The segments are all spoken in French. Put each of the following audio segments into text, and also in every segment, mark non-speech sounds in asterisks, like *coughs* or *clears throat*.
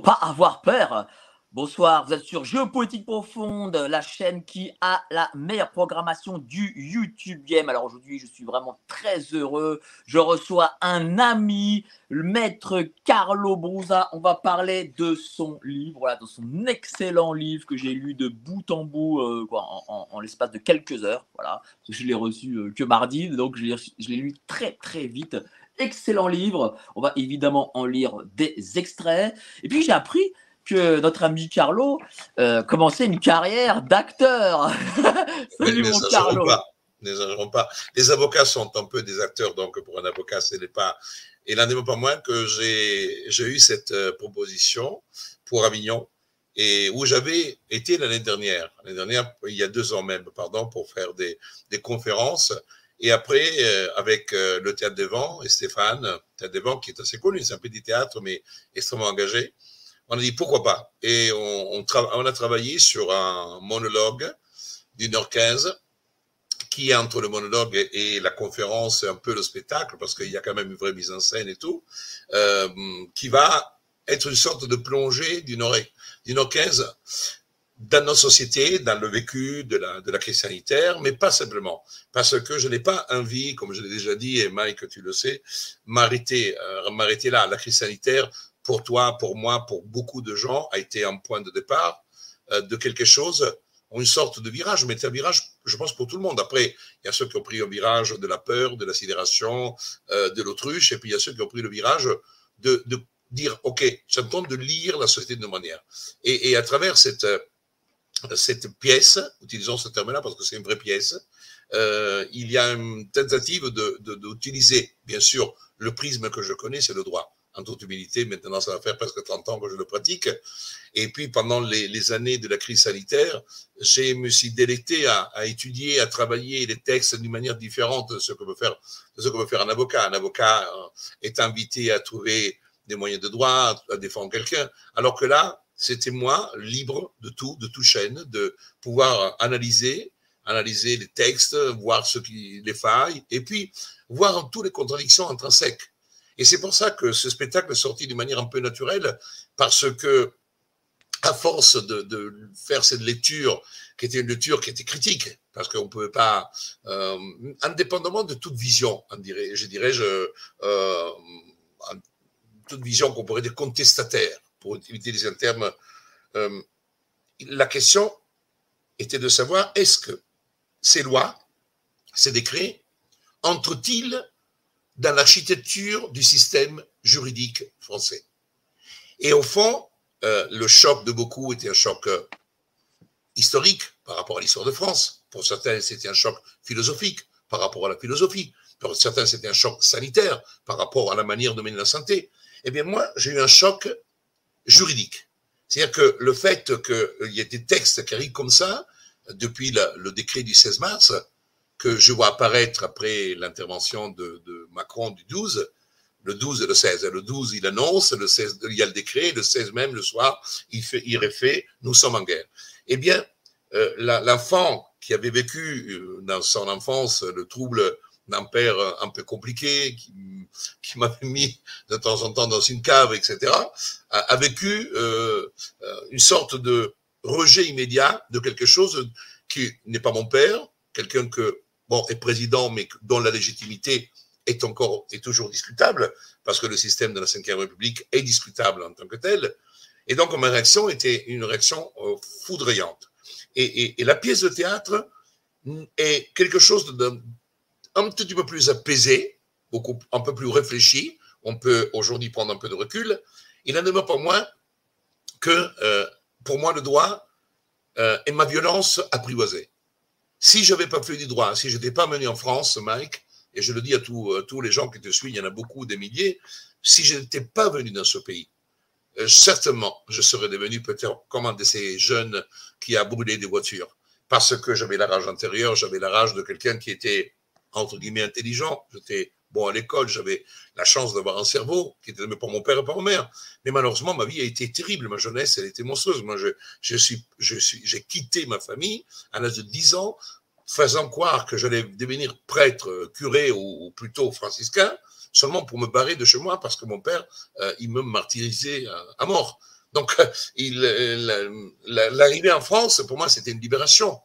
Pas avoir peur. Bonsoir, vous êtes sur Géopolitique Profonde, la chaîne qui a la meilleure programmation du YouTube Game. Alors aujourd'hui, je suis vraiment très heureux. Je reçois un ami, le maître Carlo Brusa. On va parler de son livre, voilà, de son excellent livre que j'ai lu de bout en bout euh, quoi, en, l'espace de quelques heures. Voilà, je l'ai reçu euh, que mardi, donc je l'ai lu très très vite. Excellent livre. On va évidemment en lire des extraits. Et puis j'ai appris que notre ami Carlo euh, commençait une carrière d'acteur. *laughs* Salut mon Carlo. pas. N'exagérons pas. Les avocats sont un peu des acteurs, donc pour un avocat, ce n'est pas. Il n'en est pas moins que j'ai j'ai eu cette euh, proposition pour Avignon et où j'avais été l'année dernière, l'année dernière, il y a deux ans même, pardon, pour faire des, des conférences. Et après, euh, avec euh, le Théâtre des Vents et Stéphane, Théâtre des Vents qui est assez connu, c'est un petit théâtre, mais extrêmement engagé, on a dit pourquoi pas. Et on, a travaillé sur un monologue d'une heure quinze qui est entre le monologue et, la conférence, un peu le spectacle, parce qu'il y a quand même une vraie mise en scène et tout, euh, qui va être une sorte de plongée d'une heure, d'une heure quinze dans nos sociétés, dans le vécu de la, de la crise sanitaire, mais pas simplement. Parce que je n'ai pas envie, comme je l'ai déjà dit, et Mike, tu le sais, m'arrêter, euh, m'arrêter là. La crise sanitaire, pour toi, pour moi, pour beaucoup de gens, a été un point de départ euh, de quelque chose une sorte de virage, mais c'est un virage, je pense, pour tout le monde. Après, il y a ceux qui ont pris un virage de la peur, de la sidération, euh, de l'autruche, et puis il y a ceux qui ont pris le virage de, de dire, OK, temps de lire la société de manière. Et, et à travers cette, euh, cette pièce, utilisons ce terme-là parce que c'est une vraie pièce, euh, il y a une tentative de, de, d'utiliser, bien sûr, le prisme que je connais, c'est le droit. En toute humilité, maintenant, ça va faire presque 30 ans que je le pratique. Et puis, pendant les, années de la crise sanitaire, je me suis délecté à, à, étudier, à travailler les textes d'une manière différente de ce que peut faire, de ce que peut faire un avocat. Un avocat euh, est invité à trouver des moyens de droit, à défendre quelqu'un, alors que là, c'était moi libre de tout, de tout chaîne, de pouvoir analyser, analyser les textes, voir ce qui les failles, et puis voir toutes les contradictions intrinsèques. Et c'est pour ça que ce spectacle est sorti d'une manière un peu naturelle, parce que à force de, faire cette lecture, qui était une lecture qui était critique, parce qu'on ne pouvait pas, euh, indépendamment de toute vision, je dirais, je, euh, toute vision qu'on pourrait dire contestataire, pour utiliser un terme, euh, la question était de savoir est-ce que ces lois, ces décrets, entrent-ils dans l'architecture du système juridique français? Et au fond, euh, le choc de beaucoup était un choc euh, historique par rapport à l'histoire de France. Pour certains, c'était un choc philosophique par rapport à la philosophie. Pour certains, c'était un choc sanitaire par rapport à la manière de mener la santé. Eh bien, moi, j'ai eu un choc juridique. C'est-à-dire que le fait qu'il y ait des textes qui arrivent comme ça, depuis le décret du 16 mars, que je vois apparaître après l'intervention de, Macron du 12, le 12 et le 16. Le 12, il annonce, le 16, il y a le décret, le 16 même, le soir, il, fait, refait, nous sommes en guerre. Eh bien, euh, l'enfant qui avait vécu euh, dans son enfance le trouble d'un père un peu compliqué, qui, qui m'avait mis de temps en temps dans une cave, etc., a, vécu euh, une sorte de rejet immédiat de quelque chose qui n'est pas mon père, quelqu'un que, bon, est président, mais dont la légitimité est encore, est toujours discutable, parce que le système de la Ve République est discutable en tant que tel. Et donc, ma réaction était une réaction euh, foudroyante. Et, la pièce de théâtre est quelque chose d'un un petit peu plus apaisé, un peu plus réfléchi, on peut aujourd'hui prendre un peu de recul. Il n'en demeure pas moins que, euh, pour moi, le droit euh, est ma violence apprivoisée. Si je n'avais pas fait du droit, si je n'étais pas mené en France, Mike, et je le dis à tous, euh, tous les gens qui te suivent, il y en a beaucoup, des milliers, si je n'étais pas venu dans ce pays, certainement, je serais devenu peut-être comme un de ces jeunes qui a brûlé des voitures. Parce que j'avais la rage intérieure, j'avais la rage de quelqu'un qui était, entre guillemets, intelligent. J'étais bon à l'école, j'avais la chance d'avoir un cerveau qui était par mon père et par ma mère. Mais malheureusement, ma vie a été terrible. Ma jeunesse, elle était monstrueuse. Moi, je, je suis, je suis, j'ai quitté ma famille à l'âge de 10 ans, faisant croire que j'allais devenir prêtre, curé ou, plutôt franciscain, seulement pour me barrer de chez moi parce que mon père, euh, il me martyrisait à, mort. Donc, il, l'arrivée en France, pour moi, c'était une libération.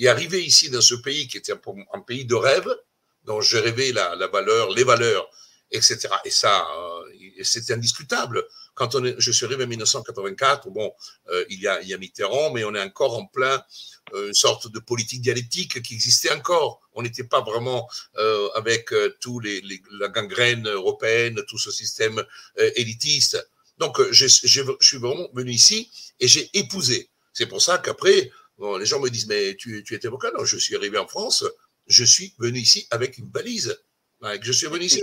Et arriver ici dans ce pays qui était un pays de rêve, dont j'ai rêvé la, valeur, les valeurs, etc. Et ça, euh, c'était indiscutable. Quand je suis arrivé en 1984, bon, euh, il, y a, Mitterrand, mais on est encore en plein euh, une sorte de politique dialectique qui existait encore. On n'était pas vraiment euh, avec tous la gangrène européenne, tout ce système élitiste. Donc, je, suis vraiment venu ici et j'ai épousé. C'est pour ça qu'après, les gens me disent, mais tu, tu étais avocat? Non, je suis arrivé en France, je suis venu ici avec une balise. Je suis venu ici.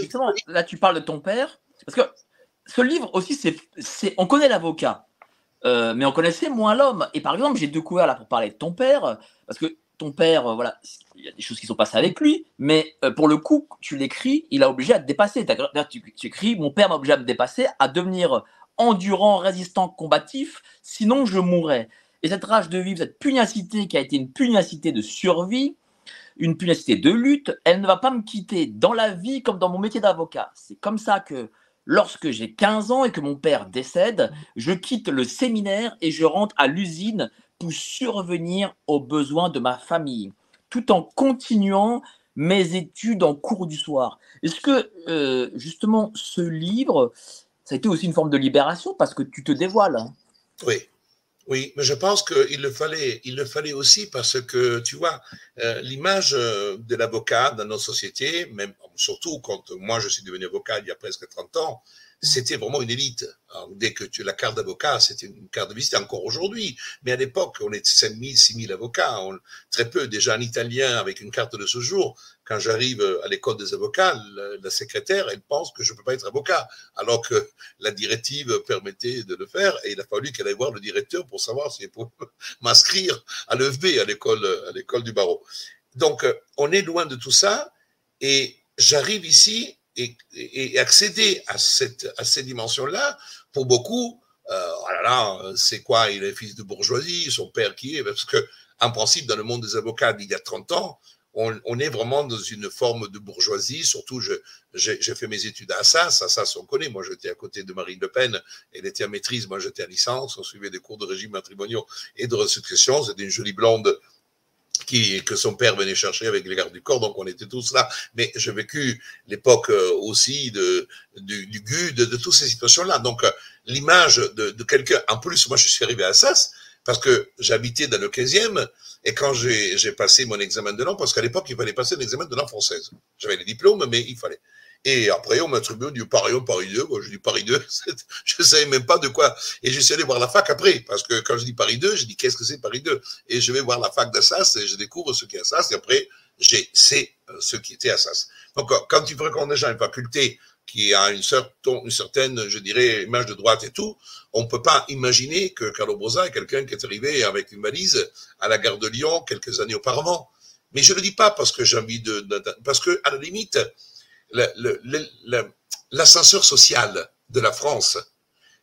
Là, tu parles de ton père. Parce que ce livre aussi, c'est, on connaît l'avocat. Euh, mais on connaissait moins l'homme. Et par exemple, j'ai découvert là pour parler de ton père, parce que ton père, euh, voilà, il y a des choses qui sont passées avec lui, mais euh, pour le coup, tu l'écris, il a obligé à te dépasser. Tu, tu écris, mon père m'a obligé à me dépasser, à devenir endurant, résistant, combatif, sinon je mourrais. Et cette rage de vivre, cette pugnacité qui a été une pugnacité de survie, une pugnacité de lutte, elle ne va pas me quitter dans la vie comme dans mon métier d'avocat. C'est comme ça que Lorsque j'ai 15 ans et que mon père décède, je quitte le séminaire et je rentre à l'usine pour survenir aux besoins de ma famille, tout en continuant mes études en cours du soir. Est-ce que euh, justement ce livre, ça a été aussi une forme de libération parce que tu te dévoiles hein? Oui, oui, mais je pense qu'il le fallait, il le fallait aussi parce que, tu vois, euh, l'image euh, de l'avocat dans nos sociétés, même surtout quand moi je suis devenu avocat il y a presque 30 ans, c'était vraiment une élite. dès que tu la carte d'avocat, c'était une carte de visite encore aujourd'hui. Mais à l'époque, on était 5000, 6000 avocats, on, très peu. Déjà un Italien avec une carte de ce jour. Quand j'arrive à l'école des avocats, la, secrétaire, elle pense que je ne peux pas être avocat, alors que la directive permettait de le faire. Et il a fallu qu'elle aille voir le directeur pour savoir si elle pouvait *laughs* m'inscrire à l'EFB, à l'école, à l'école du barreau. Donc, on est loin de tout ça. Et j'arrive ici et, accéder à cette, à cette dimension-là, pour beaucoup, euh, oh là là, c'est quoi Il est fils de bourgeoisie, son père qui est Parce que, en principe, dans le monde des avocats d'il y a 30 ans, on, on, est vraiment dans une forme de bourgeoisie. Surtout, j'ai fait mes études à Assas. Assas, on connaît. Moi, j'étais à côté de Marine Le Pen. Elle était en maîtrise. Moi, j'étais à licence. On suivait des cours de régime matrimoniaux et de succession. C'était une jolie blonde qui, que son père venait chercher avec les gardes du corps, donc on était tous là. Mais j'ai vécu l'époque euh, aussi de, du, du GUD, de, de toutes ces situations-là. Donc euh, l'image de, de quelqu'un, en plus, moi je suis arrivé à Assas, parce que j'habitais dans le 15e, et quand j'ai passé mon examen de langue, parce qu'à l'époque, il fallait passer l'examen de langue française. J'avais les diplômes, mais il fallait. Et après, on m'a attribué du Paris 1, Paris 2. Moi, je dis Paris 2. *laughs* je ne savais même pas de quoi. Et je suis allé voir la fac après. Parce que quand je dis Paris 2, je dis qu'est-ce que c'est Paris 2 Et je vais voir la fac d'Assas et je découvre ce qu'est Assas. Et après, j'ai c'est euh, ce qui était Assas. Donc, euh, quand tu fréquentes déjà une faculté qui a une, certaine, une certaine, je dirais, image de droite et tout, on ne peut pas imaginer que Carlo Brosa est quelqu'un qui est arrivé avec une valise à la gare de Lyon quelques années auparavant. Mais je ne le dis pas parce que j'ai envie de, de, parce que à la limite, l'ascenseur social de la France,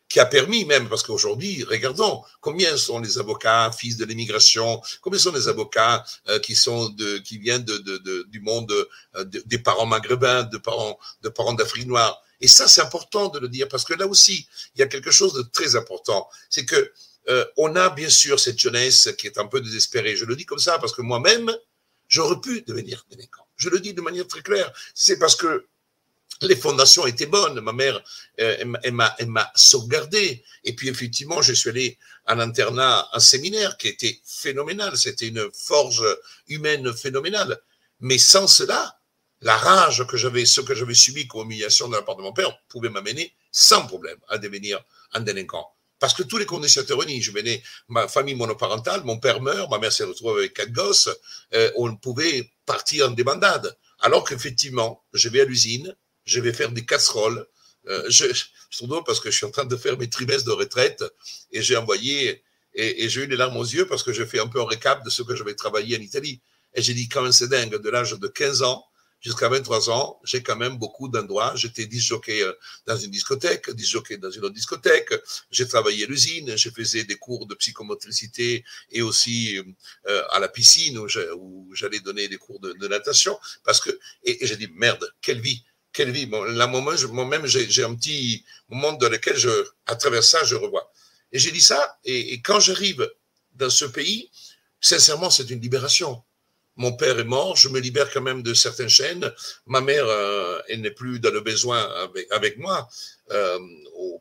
qui a permis même, parce qu'aujourd'hui, regardons, combien sont les avocats fils de l'immigration, combien sont les avocats euh, qui sont de, qui viennent de, du monde euh, des parents maghrébins, de parents, de parents d'Afrique noire. Et ça, c'est important de le dire, parce que là aussi, il y a quelque chose de très important. C'est que euh, on a bien sûr cette jeunesse qui est un peu désespérée. Je le dis comme ça parce que moi-même, j'aurais pu devenir délinquant. Je le dis de manière très claire. C'est parce que les fondations étaient bonnes. Ma mère, euh, elle, m'a sauvegardé. Et puis, effectivement, je suis allé en internat, un séminaire qui était phénoménal. C'était une forge humaine phénoménale. Mais sans cela, la rage que j'avais, ce que j'avais subi comme humiliation de la part de mon père, pouvait m'amener sans problème à devenir un délinquant. Parce que tous les conditions étaient réunies. Je venais, ma famille monoparentale, mon père meurt, ma mère s'est retrouvée avec quatre gosses, euh, on pouvait partir en débandade. Alors qu'effectivement, je vais à l'usine, je vais faire des casseroles. Euh, je, parce que je suis en train de faire mes trimestres de retraite et j'ai envoyé, et, et j'ai eu les larmes aux yeux parce que je fais un peu un récap de ce que j'avais travaillé en Italie. Et j'ai dit, quand même, c'est dingue, de l'âge de 15 ans jusqu'à 23 ans, j'ai quand même beaucoup d'endroits. J'étais disjockey euh, dans une discothèque, disjockey dans une autre discothèque. J'ai travaillé à l'usine, je faisais des cours de psychomotricité et aussi euh, à la piscine où j'allais donner des cours de, natation. Parce que, et, j'ai dit, merde, quelle vie quelle vie. Bon, là, moi-même, j'ai un petit moment dans lequel, je, à travers ça, je revois. Et j'ai dit ça, et quand j'arrive dans ce pays, sincèrement, c'est une libération mon père est mort, je me libère quand même de certaines chaînes. Ma mère, euh, elle n'est plus dans le besoin avec, avec moi euh,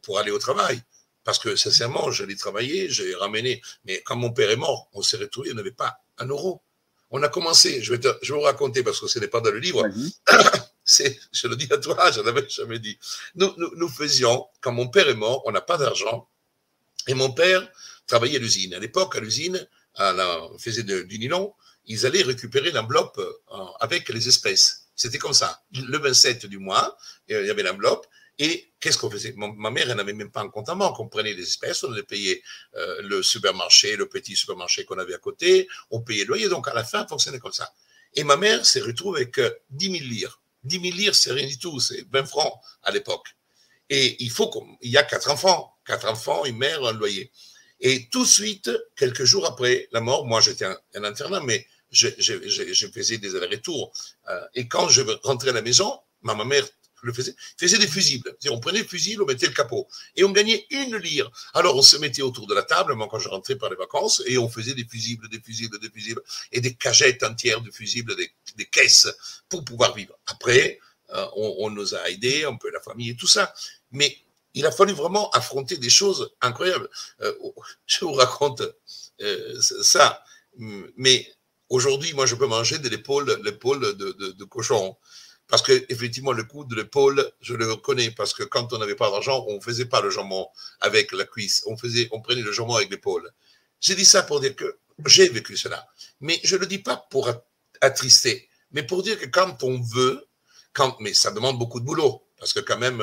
pour aller au travail. Parce que sincèrement, j'allais travailler, j'ai ramené. Mais quand mon père est mort, on s'est retrouvé, on n'avait pas un euro. On a commencé, je vais, te, je vais vous raconter parce que ce n'est pas dans le livre. *coughs* C'est, je le dis à toi, je l'avais jamais dit. Nous, nous, nous faisions, quand mon père est mort, on n'a pas d'argent. Et mon père travaillait à l'usine. À l'époque, à l'usine, on faisait de, du nylon ils allaient récupérer l'enveloppe euh, avec les espèces. C'était comme ça. Le 27 du mois, il y avait l'enveloppe. Et qu'est-ce qu'on faisait? Ma mère, elle n'avait même pas un compte en banque. On prenait les espèces, on allait payer euh, le supermarché, le petit supermarché qu'on avait à côté, on payait le loyer. Donc à la fin, fonctionnait comme ça. Et ma mère s'est retrouvée avec 10 000 lires. 10 000 lires, c'est rien du tout, c'est 20 francs à l'époque. Et il faut qu'il y a quatre enfants, quatre enfants, une mère, un loyer. Et tout de suite, quelques jours après la mort, moi j'étais un, internat, mais je, faisais des allers-retours. Euh, et quand je rentrais à la maison, ma, ma mère le faisait, faisait des fusibles. On prenait le fusible, on mettait le capot. Et on gagnait une lire. Alors on se mettait autour de la table, moi quand je rentrais par les vacances, et on faisait des fusibles, des fusibles, des fusibles, et des cagettes entières de fusibles, des, des caisses, pour pouvoir vivre. Après, euh, on, on, nous a aidés, un peu la famille et tout ça. Mais il a fallu vraiment affronter des choses incroyables. Euh, je vous raconte euh, ça. Mais Aujourd'hui, moi, je peux manger de l'épaule, l'épaule de, de, cochon. Parce que, effectivement, le coup de l'épaule, je le reconnais. Parce que quand on n'avait pas d'argent, on faisait pas le jambon avec la cuisse. On, faisait, on prenait le jambon avec l'épaule. J'ai dit ça pour dire que j'ai vécu cela. Mais je ne le dis pas pour attrister. Mais pour dire que quand on veut, quand, mais ça demande beaucoup de boulot. Parce que quand même,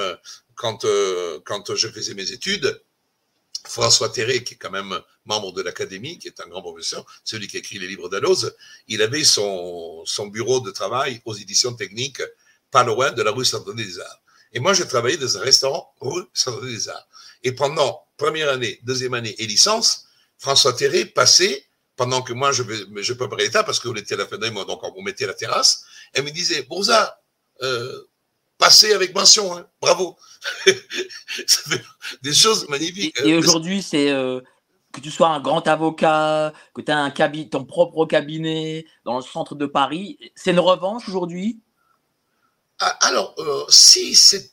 quand, euh, quand je faisais mes études, François Terré, qui est quand même membre de l'Académie, qui est un grand professeur, celui qui a écrit les livres d'Alloz, il avait son, son bureau de travail aux éditions techniques, pas loin de la rue Saint-Denis des Arts. Et moi, j'ai travaillé dans un restaurant rue Saint-Denis des Arts. Et pendant première année, deuxième année et licence, François Terré passait, pendant que moi, je, je préparais l'état, parce qu'on était à la fin d'année, donc on mettait la terrasse, elle me disait, Bourza, euh, passez avec mention, hein, bravo. *laughs* ça fait des choses magnifiques. Et, et aujourd'hui, c'est euh, que tu sois un grand avocat, que tu as un cabinet, ton propre cabinet dans le centre de Paris. C'est une revanche aujourd'hui? Ah, Alors, euh, si c'est.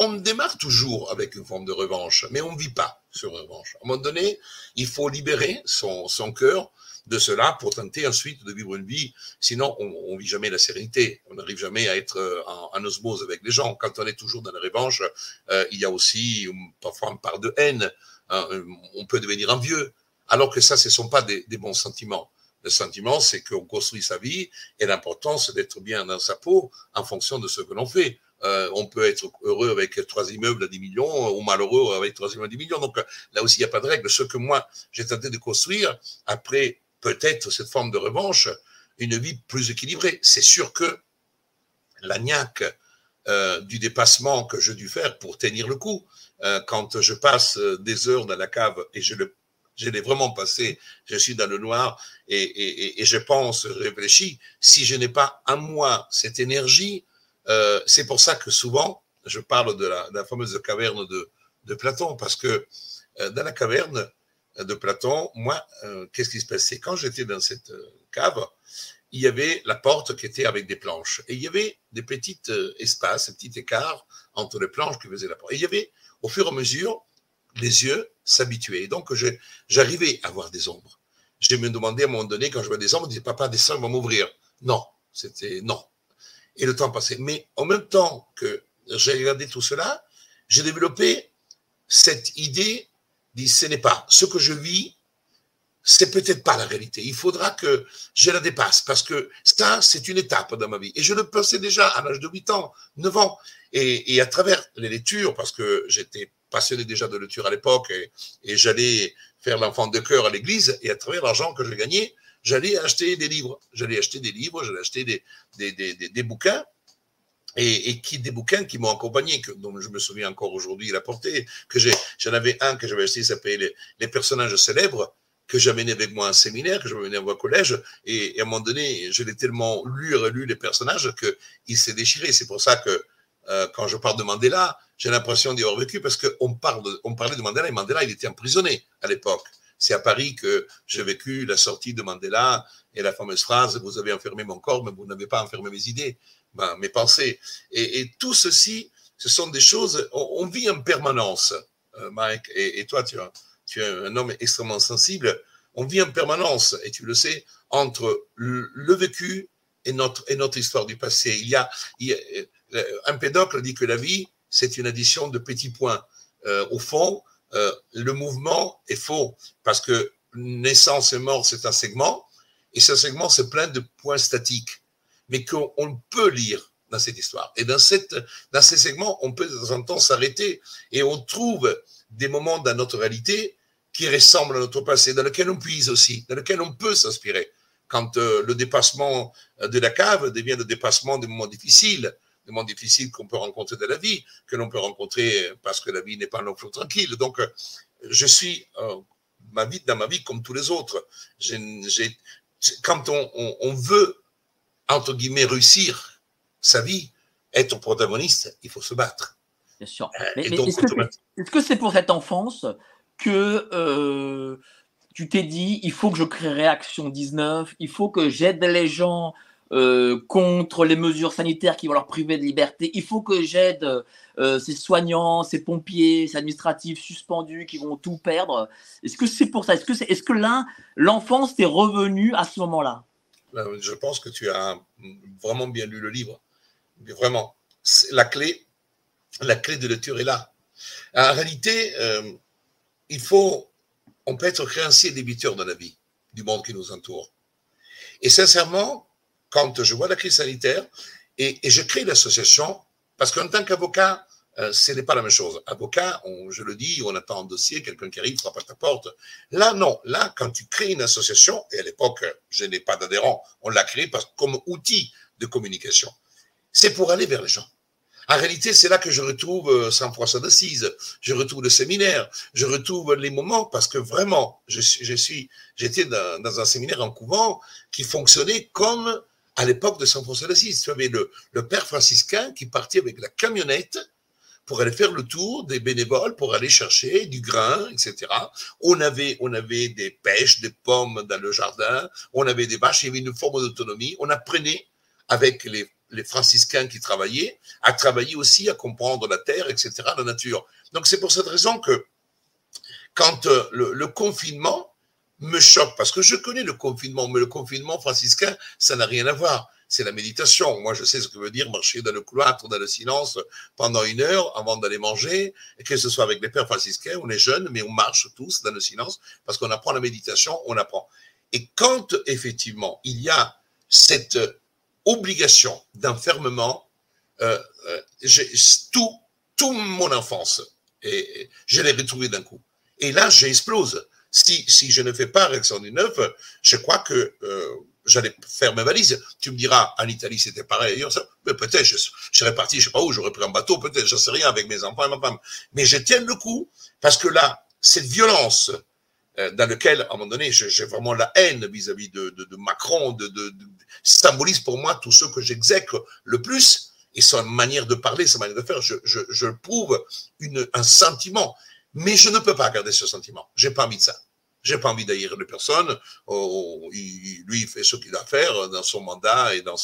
On démarre toujours avec une forme de revanche, mais on ne vit pas sur revanche. À un moment donné, il faut libérer son, son cœur de cela pour tenter ensuite de vivre une vie. Sinon, on ne vit jamais la sérénité. On n'arrive jamais à être euh, en, osmose avec les gens. Quand on est toujours dans la revanche, euh, il y a aussi parfois une part de haine. Hein, on peut devenir envieux. Alors que ça, ce ne sont pas des, des bons sentiments. Le sentiment, c'est qu'on construit sa vie et l'important, c'est d'être bien dans sa peau en fonction de ce que l'on fait. Euh, on peut être heureux avec trois immeubles à 10 millions ou malheureux avec trois immeubles à 10 millions. Donc là aussi, il n'y a pas de règle. Ce que moi, j'ai tenté de construire, après peut-être cette forme de revanche, une vie plus équilibrée. C'est sûr que la niaque euh, du dépassement que je dû faire pour tenir le coup, euh, quand je passe des heures dans la cave et je je l'ai vraiment passé, je suis dans le noir et, je pense, réfléchis, si je n'ai pas en moi cette énergie, euh, c'est pour ça que souvent, je parle de la, fameuse caverne de, Platon, parce que euh, dans la caverne, de Platon, moi, euh, qu'est-ce qui se passait? Quand j'étais dans cette euh, cave, il y avait la porte qui était avec des planches. Et il y avait des petits euh, espaces, des petits écarts entre les planches qui faisaient la porte. Et il y avait, au fur et à mesure, les yeux s'habituaient. Donc, j'arrivais à voir des ombres. Je me demandais à un moment donné, quand je vois des ombres, je disais, papa, descends, va m'ouvrir. Non, c'était non. et le temps passait. Mais en même temps que j'ai regardé tout cela, j'ai développé cette idée, dit ce n'est pas ce que je vis, c'est peut-être pas la réalité. Il faudra que je la dépasse parce que ça, c'est une étape dans ma vie. Et je le pensais déjà à l'âge de 8 ans, 9 ans. Et, à travers les lectures, parce que j'étais passionné déjà de lecture à l'époque et, j'allais faire l'enfant de cœur à l'église et à travers l'argent que je gagnais, j'allais acheter des livres. J'allais acheter des livres, j'allais acheter des, bouquins et, qui des bouquins qui m'ont accompagné, que, dont je me souviens encore aujourd'hui la portée, que j'ai, j'en avais un que j'avais acheté, il s'appelait les, les, personnages célèbres, que j'amenais avec moi en séminaire, que j'amenais au collège, et, à un moment donné, je l'ai tellement lu et relu les personnages qu'il s'est déchiré. C'est pour ça que euh, quand je parle de Mandela, j'ai l'impression d'y avoir vécu parce qu'on on parlait de Mandela et Mandela, il était emprisonné à l'époque. C'est à Paris que j'ai vécu la sortie de Mandela et la fameuse phrase Vous avez enfermé mon corps, mais vous n'avez pas enfermé mes idées, ben, mes pensées. Et, tout ceci, ce sont des choses, on, vit en permanence, euh, Mike, et, toi, tu, tu es un homme extrêmement sensible. On vit en permanence, et tu le sais, entre le, vécu et notre, et notre histoire du passé. Il y a, il un pédocle dit que la vie, c'est une addition de petits points. Euh, au fond, euh, le mouvement est faux parce que naissance et mort, c'est un segment, et ce segment, c'est plein de points statiques, mais qu'on peut lire dans cette histoire. Et dans, cette, dans ces segments, on peut de temps en temps s'arrêter et on trouve des moments dans notre réalité qui ressemblent à notre passé, dans lequel on puise aussi, dans lequel on peut s'inspirer. Quand euh, le dépassement de la cave devient le dépassement des moments difficiles, des moments difficiles qu'on peut rencontrer dans la vie, que l'on peut rencontrer parce que la vie n'est pas un long flot tranquille. Donc, euh, je suis euh, ma vie, dans ma vie comme tous les autres. quand on, on, veut, entre guillemets, réussir sa vie, être protagoniste, il faut se battre. Bien sûr. Euh, mais, est-ce que c'est pour cette enfance que tu t'es dit, il faut que je crée Réaction 19, il faut que j'aide les gens euh, contre les mesures sanitaires qui vont leur priver de liberté. Il faut que j'aide euh, ces soignants, ces pompiers, ces administratifs suspendus qui vont tout perdre. Est-ce que c'est pour ça? Est-ce que, l'un, l'enfance t'est revenu à ce moment-là? Je pense que tu as vraiment bien lu le livre. Vraiment, la clé, la clé de lecture est là. En réalité, euh, il faut, on peut être créancier et débiteur dans la vie du monde qui nous entoure. Et sincèrement, quand je vois la crise sanitaire et, je crée l'association parce qu'en tant qu'avocat, euh, ce n'est pas la même chose. Avocat, je le dis, on attend un dossier, quelqu'un qui arrive, frappe à ta porte. Là, non. Là, quand tu crées une association, et à l'époque, je n'ai pas d'adhérents, on l'a créé parce, comme outil de communication. C'est pour aller vers les gens. En réalité, c'est là que je retrouve euh, Saint François d'Assise, je retrouve le séminaire, je retrouve les moments parce que vraiment, je suis, j'étais dans, dans, un séminaire en couvent qui fonctionnait comme à l'époque de Saint François d'Assise. Tu avais le, le, père franciscain qui partait avec la camionnette pour aller faire le tour des bénévoles, pour aller chercher du grain, etc. On avait, on avait des pêches, des pommes dans le jardin, on avait des vaches, il y avait une forme d'autonomie. On apprenait avec les, les franciscains qui travaillaient, à travailler aussi, à comprendre la terre, etc., la nature. Donc c'est pour cette raison que quand euh, le, le confinement, me choque parce que je connais le confinement, mais le confinement franciscain, ça n'a rien à voir. C'est la méditation. Moi, je sais ce que veut dire marcher dans le cloître, dans le silence pendant une heure avant d'aller manger, que ce soit avec les pères franciscains, on est jeunes, mais on marche tous dans le silence parce qu'on apprend la méditation, on apprend. Et quand effectivement il y a cette obligation d'enfermement, euh, euh, tout, tout mon enfance, je l'ai retrouvé d'un coup. Et là, j'explose si, si je ne fais pas Réaction 19, je crois que euh, j'allais faire mes valises. Tu me diras, en Italie, c'était pareil. Mais peut-être, je, serais parti, je sais pas où, j'aurais pris un bateau, peut-être, je sais rien, avec mes enfants et ma femme. Mais je tiens le coup, parce que là, cette violence euh, dans laquelle, à un moment donné, j'ai vraiment la haine vis-à-vis de, de, de, Macron, de, de, symbolise pour moi tout ce que j'exècre le plus, et sa manière de parler, sa manière de faire, je, je, je prouve une, un sentiment. Mais je ne peux pas garder ce sentiment. J'ai pas envie de ça. J'ai pas envie d'haïr les personnes. Oh, il, lui, il fait ce qu'il a à faire dans son mandat et dans,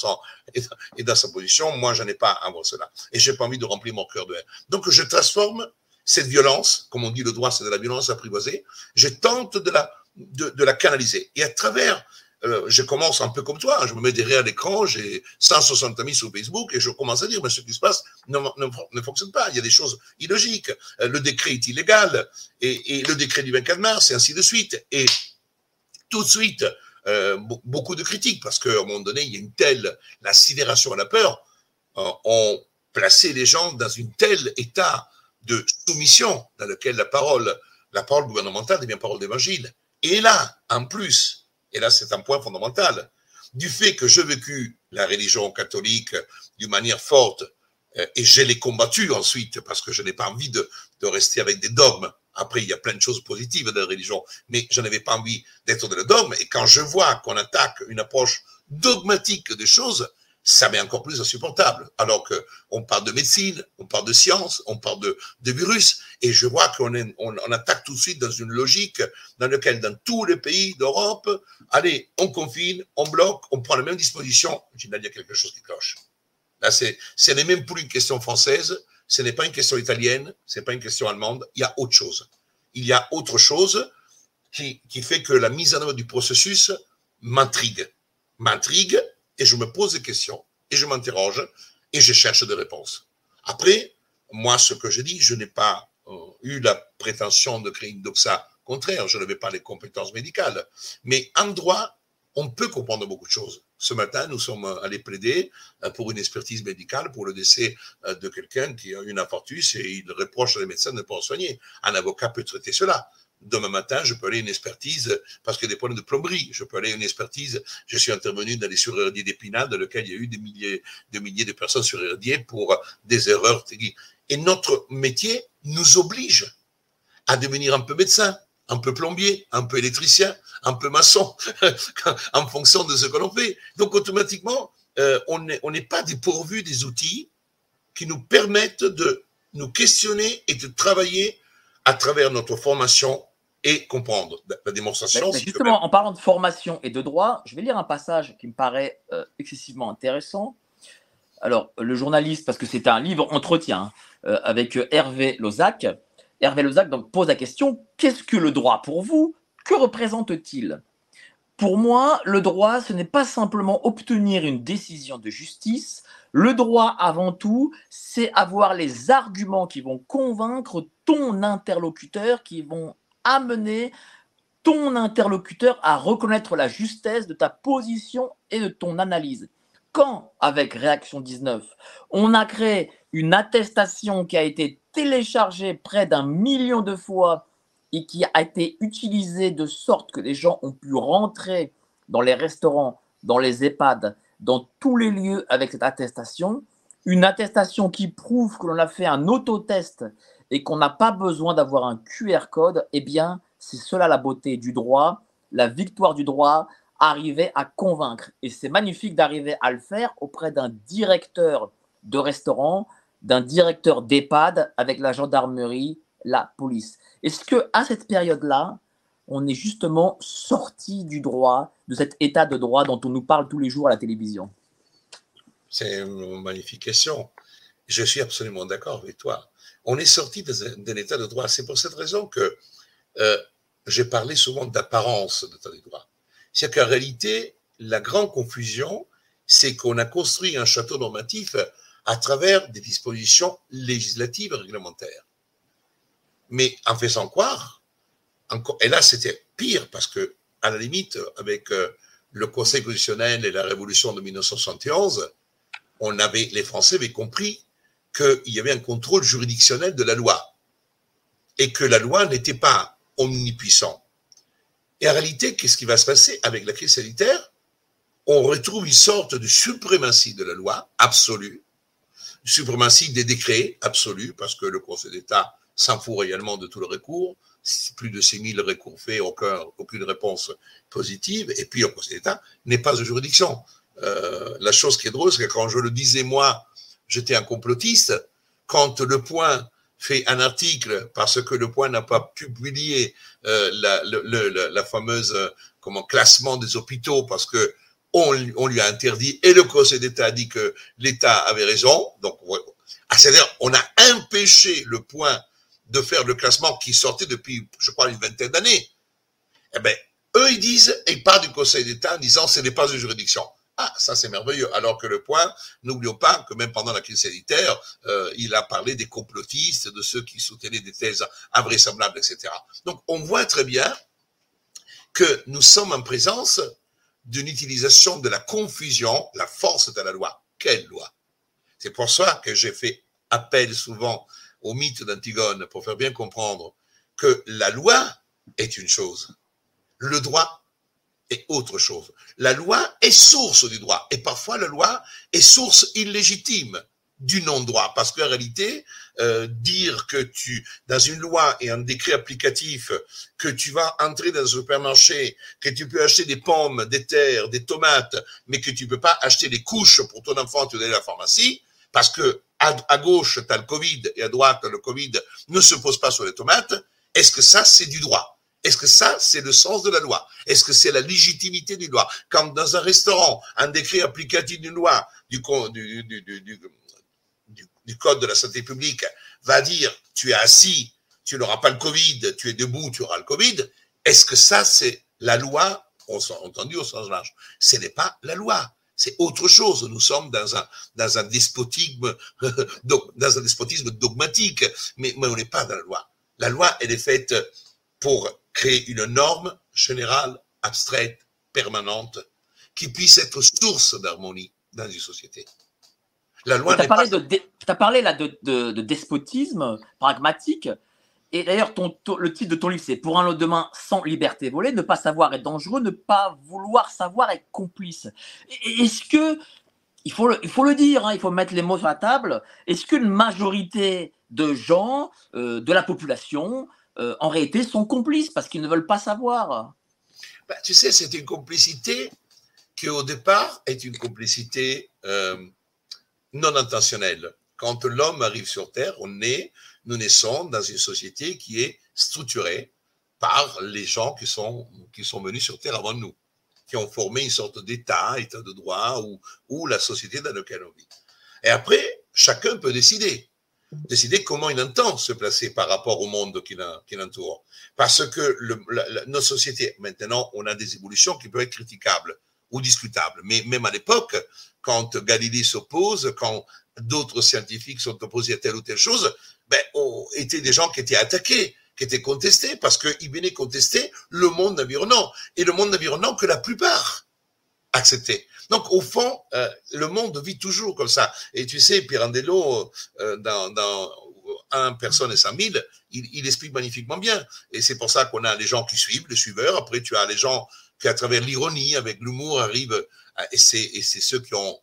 *laughs* et dans sa position. Moi, je n'ai pas à voir cela. Et j'ai pas envie de remplir mon cœur de haine. Donc, je transforme cette violence, comme on dit, le droit, c'est de la violence apprivoisée. Je tente de la, de la canaliser. Et à travers euh, je commence un peu comme toi, je me mets derrière l'écran, j'ai 160 amis sur Facebook et je commence à dire, mais ce qui se passe ne, ne, fonctionne pas. Il y a des choses illogiques. Euh, le décret est illégal et, le décret du 24 mars et ainsi de suite. Et tout de suite, euh, beaucoup de critiques parce qu'à un moment donné, il y a une telle, la sidération et la peur ont placé les gens dans un tel état de soumission dans lequel la parole, la parole gouvernementale devient parole d'évangile. Et là, en plus, et là c'est un point fondamental, du fait que j'ai vécu la religion catholique d'une manière forte, euh, et je l'ai combattu ensuite parce que je n'ai pas envie de, de rester avec des dogmes. Après, il y a plein de choses positives dans la religion, mais je n'avais pas envie d'être dans le dogme. Et quand je vois qu'on attaque une approche dogmatique des choses, ça m'est encore plus insupportable. Alors que on parle de médecine, on parle de science, on parle de, virus, et je vois qu'on on, attaque tout de suite dans une logique dans laquelle, dans tous les pays d'Europe, allez, on confine, on bloque, on prend la même disposition. Je il y a quelque chose qui cloche. Là, c'est, ce n'est même plus une question française, ce n'est pas une question italienne, ce n'est pas une question allemande, il y a autre chose. Il y a autre chose qui fait que la mise en œuvre du processus m'intrigue. M'intrigue et je me pose des questions et je m'interroge et je cherche des réponses. Après, moi, ce que je dis, je n'ai pas euh, eu la prétention de créer une doxa. Contraire, je n'avais pas les compétences médicales. Mais en droit, on peut comprendre beaucoup de choses. Ce matin, nous sommes allés plaider euh, pour une expertise médicale pour le décès euh, de quelqu'un qui a eu une infarctus et il reproche les médecins de ne pas en soigner. Un avocat peut traiter cela demain matin, je peux aller à une expertise parce qu'il y a des problèmes de plomberie. Je peux aller à une expertise. Je suis intervenu dans les suréradiers d'Épinal, dans lequel il y a eu des milliers, de milliers de personnes suréradiées pour des erreurs. Et notre métier nous oblige à devenir un peu médecin, un peu plombier, un peu électricien, un peu maçon, *laughs* en fonction de ce que l'on fait. Donc automatiquement, euh, on n'est pas dépourvu des outils qui nous permettent de nous questionner et de travailler à travers notre formation et comprendre la démonstration. justement, en parlant de formation et de droit, je vais lire un passage qui me paraît euh, excessivement intéressant. Alors, le journaliste, parce que c'est un livre entretien hein, euh, avec euh, Hervé Lozac, Hervé Lozac donc, pose la question qu'est-ce que le droit pour vous? Que représente-t-il? Pour moi, le droit, ce n'est pas simplement obtenir une décision de justice. Le droit, avant tout, c'est avoir les arguments qui vont convaincre ton interlocuteur, qui vont amener ton interlocuteur à reconnaître la justesse de ta position et de ton analyse. Quand, avec Réaction 19, on a créé une attestation qui a été téléchargée près d'un million de fois et qui a été utilisée de sorte que les gens ont pu rentrer dans les restaurants, dans les EHPAD, dans tous les lieux avec cette attestation, une attestation qui prouve que l'on a fait un autotest et qu'on n'a pas besoin d'avoir un QR code, eh bien, c'est cela la beauté du droit, la victoire du droit, arriver à convaincre. Et c'est magnifique d'arriver à le faire auprès d'un directeur de restaurant, d'un directeur d'EHPAD avec la gendarmerie, la police. Est-ce que à cette période-là, on est justement sorti du droit, de cet état de droit dont on nous parle tous les jours à la télévision? C'est une magnifique question. Je suis absolument d'accord avec toi on est sorti d'un état de droit. C'est pour cette raison que euh, j'ai parlé souvent d'apparence d'état de droit. C'est-à-dire qu'en réalité, la grande confusion, c'est qu'on a construit un château normatif à travers des dispositions législatives et réglementaires. Mais en faisant croire, et là c'était pire parce que, à la limite, avec euh, le Conseil constitutionnel et la révolution de 1971, on avait, les Français avaient compris qu'il y avait un contrôle juridictionnel de la loi et que la loi n'était pas omnipuissant. Et en réalité, qu'est-ce qui va se passer avec la crise sanitaire? On retrouve une sorte de suprématie de la loi absolue, suprématie des décrets absolus, parce que le Conseil d'État s'en fout réellement de tout le recours, plus de 6000 recours faits, aucun, aucune réponse positive, et puis le Conseil d'État n'est pas une juridiction. Euh, la chose qui est drôle, c'est que quand je le disais moi j'étais un complotiste. Quand Le Point fait un article parce que Le Point n'a pas publié euh, la, fameuse euh, comment classement des hôpitaux parce que on, lui a interdit et le Conseil d'État a dit que l'État avait raison. Donc, c'est-à-dire, on a empêché Le Point de faire le classement qui sortait depuis, je crois, une vingtaine d'années. Eh ben, eux, ils disent, et ils parlent du Conseil d'État en disant ce n'est pas une juridiction. Ah, ça c'est merveilleux. Alors que le point, n'oublions pas que même pendant la crise sanitaire, euh, il a parlé des complotistes, de ceux qui soutenaient des thèses invraisemblables, etc. Donc on voit très bien que nous sommes en présence d'une utilisation de la confusion, la force de la loi. Quelle loi? C'est pour ça que j'ai fait appel souvent au mythe d'Antigone pour faire bien comprendre que la loi est une chose, le droit est autre chose. La loi est source du droit. Et parfois la loi est source illégitime du non-droit. Parce qu'en réalité, euh, dire que tu, dans une loi et un décret applicatif, que tu vas entrer dans un supermarché, que tu peux acheter des pommes, des terres, des tomates, mais que tu peux pas acheter des couches pour ton enfant, tu aller à la pharmacie, parce que à, gauche, tu as le Covid et à droite, le Covid ne se pose pas sur les tomates, est-ce que ça, c'est du droit? Est-ce que ça, c'est le sens de la loi? Est-ce que c'est la légitimité du loi? Quand dans un restaurant, un décret applicatif d'une loi du, du, code de la santé publique va dire tu es assis, tu n'auras pas le Covid, tu es debout, tu auras le Covid, est-ce que ça, c'est la loi? Entendu au sens large. Ce n'est pas la loi. C'est autre chose. Nous sommes dans un, dans un despotisme, *laughs* dans un despotisme dogmatique, mais, mais on n'est pas dans la loi. La loi, elle est faite pour créer une norme générale, abstraite, permanente, qui puisse être source d'harmonie dans une société. La loi tu as, parlé, de, as parlé là de, de, despotisme pragmatique. Et d'ailleurs, le titre de ton livre, c'est Pour un lendemain sans liberté volée, ne pas savoir est dangereux, ne pas vouloir savoir est complice. Est-ce que, il faut le, il faut le dire, hein, il faut mettre les mots sur la table, est-ce qu'une majorité de gens, euh, de la population, euh, en réalité, sont complices parce qu'ils ne veulent pas savoir bah, Tu sais, c'est une complicité qui, au départ, est une complicité euh, non intentionnelle. Quand l'homme arrive sur Terre, on est nous naissons dans une société qui est structurée par les gens qui sont, qui sont venus sur Terre avant nous, qui ont formé une sorte d'État, État de droit, ou, ou la société dans laquelle on vit. Et après, chacun peut décider décider comment il entend se placer par rapport au monde qui l'entoure. Parce que le, notre société, maintenant, on a des évolutions qui peuvent être critiquables ou discutables. Mais même à l'époque, quand Galilée s'oppose, quand d'autres scientifiques sont opposés à telle ou telle chose, ben, on, étaient des gens qui étaient attaqués, qui étaient contestés, parce qu'ils venaient contester le monde environnant. Et le monde environnant que la plupart acceptaient. Donc, au fond, euh, le monde vit toujours comme ça. Et tu sais, Pirandello, euh, dans, dans un personne et 100 000, il, il explique magnifiquement bien. Et c'est pour ça qu'on a les gens qui suivent, les suiveurs. Après, tu as les gens qui, à travers l'ironie, avec l'humour, arrivent. et c'est ceux qui ont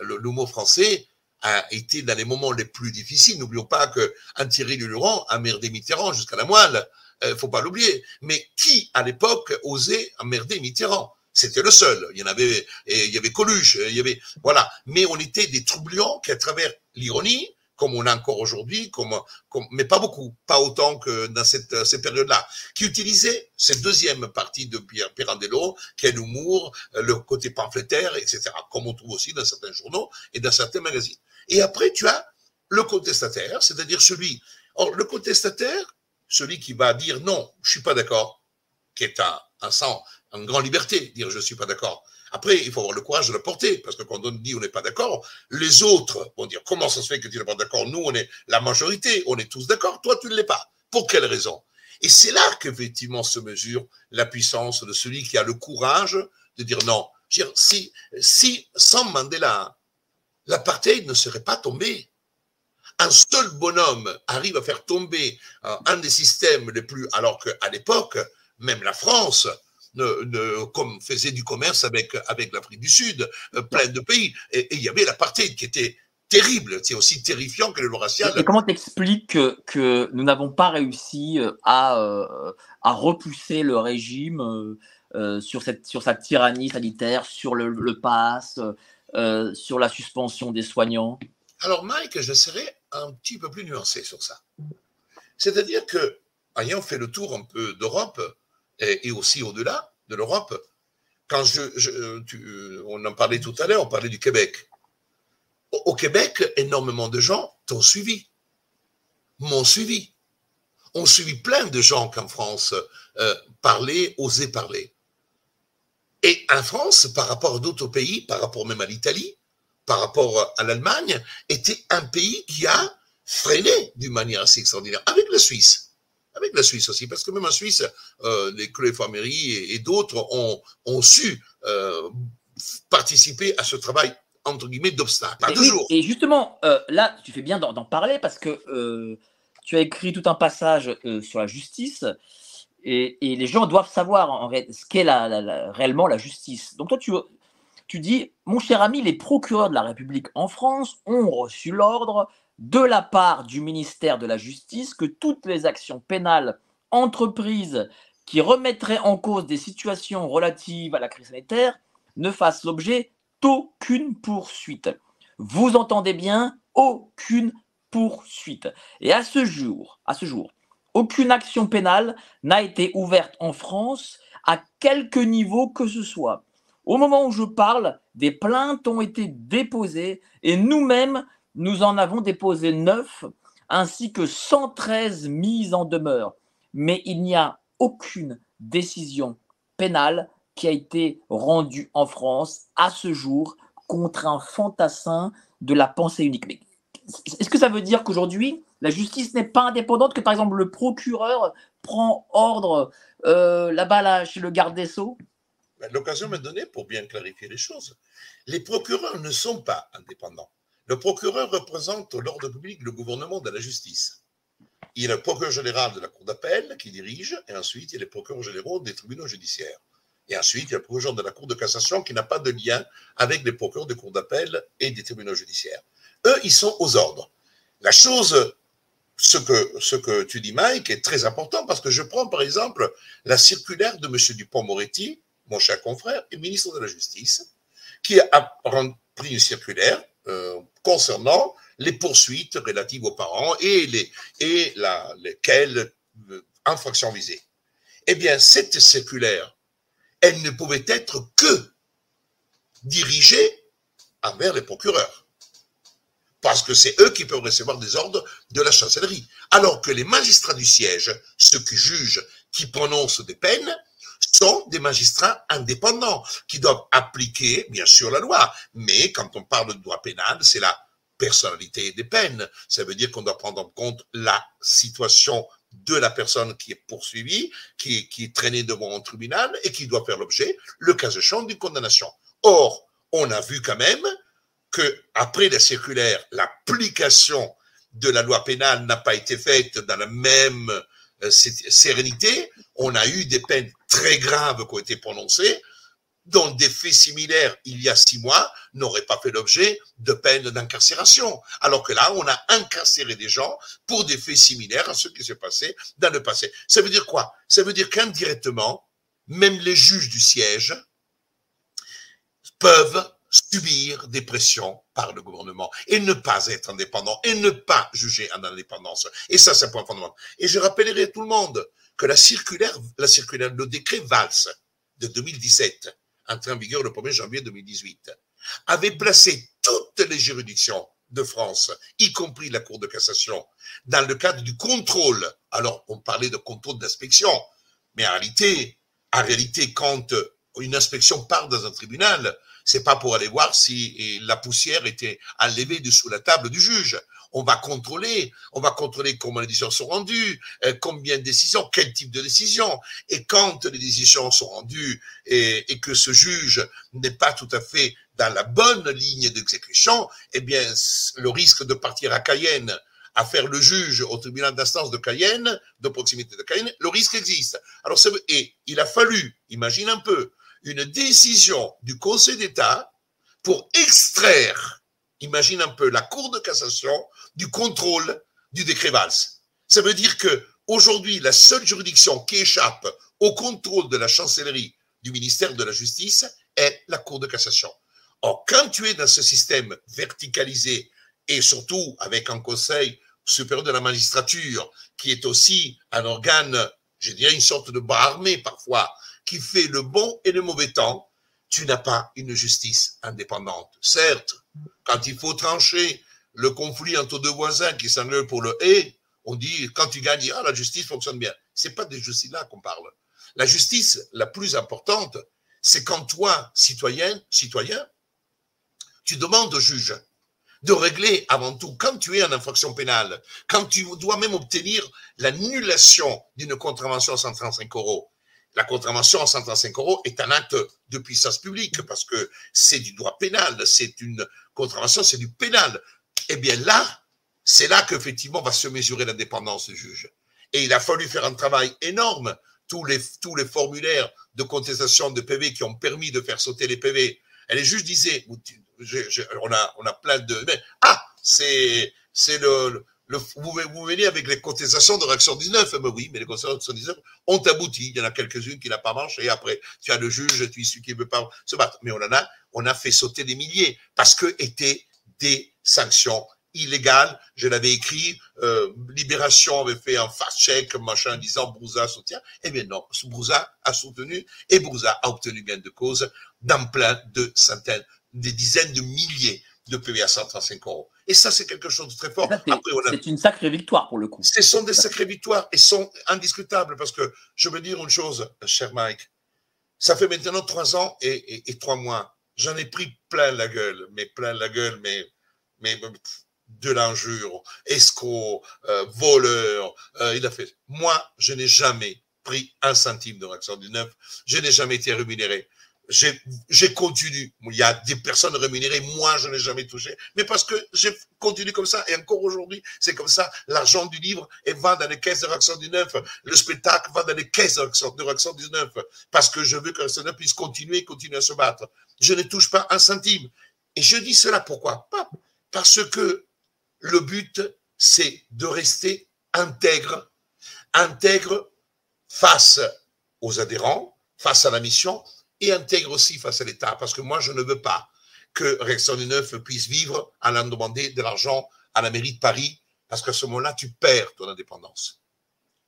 l'humour français a été dans les moments les plus difficiles. N'oublions pas que Thierry Luron a merdé Mitterrand jusqu'à la moelle. Euh, faut pas l'oublier. Mais qui, à l'époque, osait emmerder Mitterrand C'était le seul. Il y en avait, il y avait Coluche, il y avait, voilà. Mais on était des troublions qui, à travers l'ironie, comme on a encore aujourd'hui, comme, mais pas beaucoup, pas autant que dans cette, cette période-là, qui utilisait cette deuxième partie de Pierre Pirandello, qui est l'humour, le côté pamphlétaire, etc., comme on trouve aussi dans certains journaux et dans certains magazines. Et après, tu as le contestataire, c'est-à-dire celui. Or, le contestataire, celui qui va dire non, je suis pas d'accord, qui est un, un sang, en grande liberté, dire je suis pas d'accord. Après, il faut avoir le courage de le porter, parce que quand on dit on n'est pas d'accord, les autres vont dire comment ça se fait que tu n'es pas d'accord? Nous, on est la majorité, on est tous d'accord, toi, tu ne l'es pas. Pour quelle raison? Et c'est là qu'effectivement se mesure la puissance de celui qui a le courage de dire non. si, si sans Mandela, l'apartheid ne serait pas tombé. Un seul bonhomme arrive à faire tomber euh, un des systèmes les plus, alors qu'à l'époque, même la France ne, comme faisait du commerce avec, avec l'Afrique du Sud, euh, plein de pays, et, il y avait l'apartheid qui était terrible, c'est aussi terrifiant que le racial. Et comment t'expliques que, que nous n'avons pas réussi euh, à, à repousser le régime sur, cette, sur sa tyrannie sanitaire, sur le, le pass, euh, sur la suspension des soignants? Alors, Mike, je serais un petit peu plus nuancé sur ça. C'est-à-dire que, ayant fait le tour un peu d'Europe et, aussi au-delà de l'Europe, quand je, on en parlait tout à l'heure, on parlait du Québec. Au, Québec, énormément de gens t'ont suivi, m'ont suivi. On suivi plein de gens qu'en France euh, parlaient, osaient parler. Et en France, par rapport à d'autres pays, par rapport même à l'Italie, par rapport à l'Allemagne, était un pays qui a freiné d'une manière assez extraordinaire, avec la Suisse. Avec la Suisse aussi, parce que même en Suisse, euh, les Chloé et, et d'autres ont, ont, su euh, participer à ce travail entre guillemets. Pas toujours. et justement, euh, là, tu fais bien d'en parler parce que euh, tu as écrit tout un passage sur la justice et, et, les gens doivent savoir en ce qu'est la, réellement la justice. Donc toi, tu, tu dis, mon cher ami, les procureurs de la République en France ont reçu l'ordre de la part du ministère de la Justice que toutes les actions pénales entreprises qui remettraient en cause des situations relatives à la crise sanitaire ne fassent l'objet d'aucune poursuite. Vous entendez bien, aucune poursuite. Et à ce jour, à aucune action pénale n'a été ouverte en France à quelque niveau que ce soit. Au moment où je parle, des plaintes ont été déposées et nous-mêmes, nous en avons déposé neuf, ainsi que 113 mises en demeure. Mais il n'y a aucune décision pénale qui a été rendue en France à ce jour contre un fantassin de la pensée unique. Est-ce que ça veut dire qu'aujourd'hui, la justice n'est pas indépendante, que par exemple le procureur prend ordre euh, là-bas chez le garde des Sceaux? Ben, L'occasion m'est donnée pour bien clarifier les choses. Les procureurs ne sont pas indépendants. Le procureur représente l'ordre public, le gouvernement de la justice. Il le procureur général de la Cour d'appel qui dirige, et ensuite il les procureurs généraux des tribunaux judiciaires. Et ensuite, il y a le procureur de la Cour de cassation qui n'a pas de lien avec les procureurs des cours d'appel et des tribunaux judiciaires. Eux, ils sont aux ordres. La chose, ce que, ce que tu dis, Mike, est très important parce que je prends par exemple la circulaire de M. Dupont-Moretti, mon cher confrère et ministre de la Justice, qui a pris une circulaire euh, concernant les poursuites relatives aux parents et, les, et lesquelles euh, infractions visées. Eh bien, cette circulaire elle ne pouvait être que dirigée envers les procureurs. Parce que c'est eux qui peuvent recevoir des ordres de la chancellerie. Alors que les magistrats du siège, ceux qui jugent, qui prononcent des peines, sont des magistrats indépendants, qui doivent appliquer, bien sûr, la loi. Mais quand on parle de droit pénal, c'est la personnalité des peines. Ça veut dire qu'on doit prendre en compte la situation de la personne qui est poursuivie, qui, est traînée devant un tribunal et qui doit faire l'objet, le cas échéant, d'une condamnation. Or, on a vu quand même que après la circulaire, l'application de la loi pénale n'a pas été faite dans la même euh, sérénité. On a eu des peines très graves qui ont été prononcées, dont des faits similaires il y a six mois n'auraient pas fait l'objet de peine d'incarcération. Alors que là, on a incarcéré des gens pour des faits similaires à ce qui s'est passé dans le passé. Ça veut dire quoi? Ça veut dire qu'indirectement, même les juges du siège peuvent subir des pressions par le gouvernement et ne pas être indépendants et ne pas juger en indépendance. Et ça, c'est un point fondamental. Et je rappellerai à tout le monde que la circulaire, la circulaire, le décret Valls de 2017 entré en vigueur le 1er janvier 2018, avait placé toutes les juridictions de France, y compris la Cour de cassation, dans le cadre du contrôle. Alors, on parlait de contrôle d'inspection, mais en réalité, en réalité, quand une inspection part dans un tribunal, c'est pas pour aller voir si la poussière était enlevée de sous la table du juge on va contrôler, on va contrôler comment les décisions sont rendues, euh, combien de décisions, quel type de décision. Et quand les décisions sont rendues et, que ce juge n'est pas tout à fait dans la bonne ligne d'exécution, eh bien, le risque de partir à Cayenne à faire le juge au tribunal d'instance de Cayenne, de proximité de Cayenne, le risque existe. Alors, et il a fallu, imagine un peu, une décision du Conseil d'État pour extraire imagine un peu la Cour de cassation du contrôle du décret Valls. Ça veut dire que aujourd'hui, la seule juridiction qui échappe au contrôle de la chancellerie du ministère de la Justice est la Cour de cassation. Or, quand tu es dans ce système verticalisé et surtout avec un conseil supérieur de la magistrature qui est aussi un organe, je dirais une sorte de bras armé parfois, qui fait le bon et le mauvais temps, tu n'as pas une justice indépendante. Certes, quand il faut trancher le conflit entre deux voisins qui s'engueulent pour le et, on dit, quand tu gagnes, ah, la justice fonctionne bien. C'est pas de justice là qu'on parle. La justice la plus importante, c'est quand toi, citoyen, citoyen, tu demandes au juge de régler avant tout, quand tu es en infraction pénale, quand tu dois même obtenir l'annulation d'une contravention à 135 euros, la contravention à 135 euros est un acte de puissance publique parce que c'est du droit pénal, c'est une contravention, c'est du pénal. Eh bien là, c'est là qu'effectivement va se mesurer l'indépendance du juge. Et il a fallu faire un travail énorme. Tous les, formulaires de contestation de PV qui ont permis de faire sauter les PV. Et les juges disaient, on a plein de... ah, c'est le, vous, venez avec les contestations de réaction 19. Mais oui, mais les contestations 19 ont abouti. Il y en a quelques-unes qui n'ont pas marché. Et après, tu as le juge, tu es celui qui ne veut pas se battre. Mais on en a, on a fait sauter des milliers parce que étaient des sanctions illégal. Je l'avais écrit, euh, Libération avait fait un fast-check, machin, disant Brouza soutient. Eh bien non, Brouza a soutenu et Brouza a obtenu gain de cause dans plein de centaines, des dizaines de milliers de PV à 135 euros. Et ça, c'est quelque chose de très fort. C'est une sacrée victoire pour le coup. Ce sont des sacrées victoires et sont indiscutables parce que je veux dire une chose, cher Mike. Ça fait maintenant trois ans et, et trois mois. J'en ai pris plein la gueule, mais plein la gueule, mais, mais de l'injure, escroc, euh, voleur, euh, il a fait. Moi, je n'ai jamais pris un centime de l'action du neuf, je n'ai jamais été rémunéré. J'ai continué. Il y a des personnes rémunérées, moi je n'ai jamais touché, mais parce que j'ai continué comme ça et encore aujourd'hui c'est comme ça. L'argent du livre va dans les caisses de du neuf, le spectacle va dans les caisses de du neuf parce que je veux que l'action neuf puisse continuer, continuer à se battre. Je ne touche pas un centime. Et je dis cela pourquoi? Parce que le but, c'est de rester intègre, intègre face aux adhérents, face à la mission, et intègre aussi face à l'État, parce que moi, je ne veux pas que du Neuf puisse vivre en allant demander de l'argent à la mairie de Paris, parce qu'à ce moment-là, tu perds ton indépendance.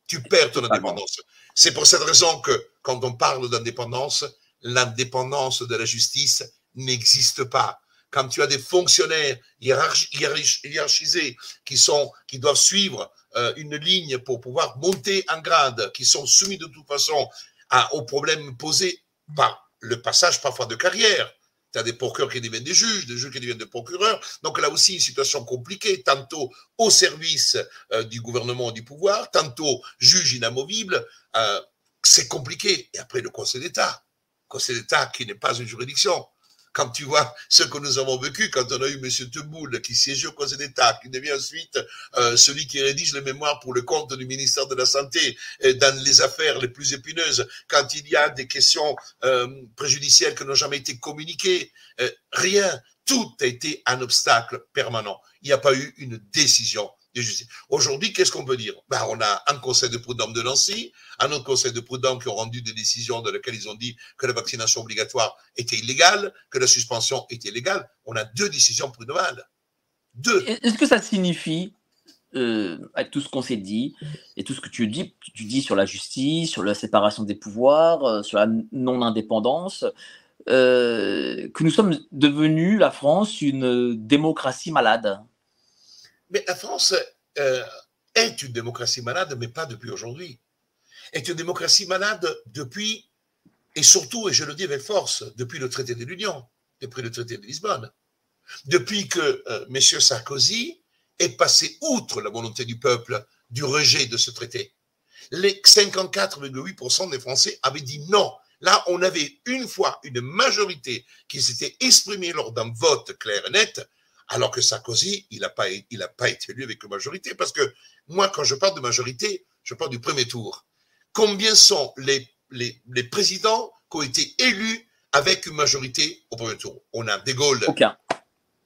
Tu perds ton indépendance. C'est pour cette raison que quand on parle d'indépendance, l'indépendance de la justice n'existe pas quand tu as des fonctionnaires hiérarchisés qui, sont, qui doivent suivre euh, une ligne pour pouvoir monter en grade, qui sont soumis de toute façon à, aux problèmes posés par le passage parfois de carrière. Tu as des procureurs qui deviennent des juges, des juges qui deviennent des procureurs. Donc là aussi, une situation compliquée, tantôt au service euh, du gouvernement du pouvoir, tantôt juge inamovible. Euh, c'est compliqué. Et après, le Conseil d'État. Conseil d'État qui n'est pas une juridiction quand tu vois ce que nous avons vécu, quand on a eu M. Teboul qui siège au Conseil d'État, qui devient ensuite euh, celui qui rédige les mémoires pour le compte du ministère de la Santé dans les affaires les plus épineuses, quand il y a des questions euh, préjudicielles qui n'ont jamais été communiquées, euh, rien, tout a été un obstacle permanent. Il n'y a pas eu une décision Aujourd'hui, qu'est-ce qu'on peut dire? Ben, On a un conseil de prud'homme de Nancy, un autre conseil de prud'homme qui ont rendu des décisions dans lesquelles ils ont dit que la vaccination obligatoire était illégale, que la suspension était illégale. On a deux décisions prud'homales. Deux. Est-ce que ça signifie, euh, avec tout ce qu'on s'est dit, et tout ce que tu dis, tu dis sur la justice, sur la séparation des pouvoirs, euh, sur la non-indépendance, euh, que nous sommes devenus, la France, une démocratie malade? Mais la France euh, est une démocratie malade, mais pas depuis aujourd'hui. Est une démocratie malade depuis, et surtout, et je le dis avec force, depuis le traité de l'Union, depuis le traité de Lisbonne. Depuis que euh, M. Sarkozy est passé outre la volonté du peuple du rejet de ce traité. Les 54,8% des Français avaient dit non. Là, on avait une fois une majorité qui s'était exprimée lors d'un vote clair et net alors que Sarkozy, il n'a pas, il pas été élu avec une majorité. Parce que moi, quand je parle de majorité, je parle du premier tour. Combien sont les, les, les présidents qui ont été élus avec une majorité au premier tour? On a De Gaulle. Aucun.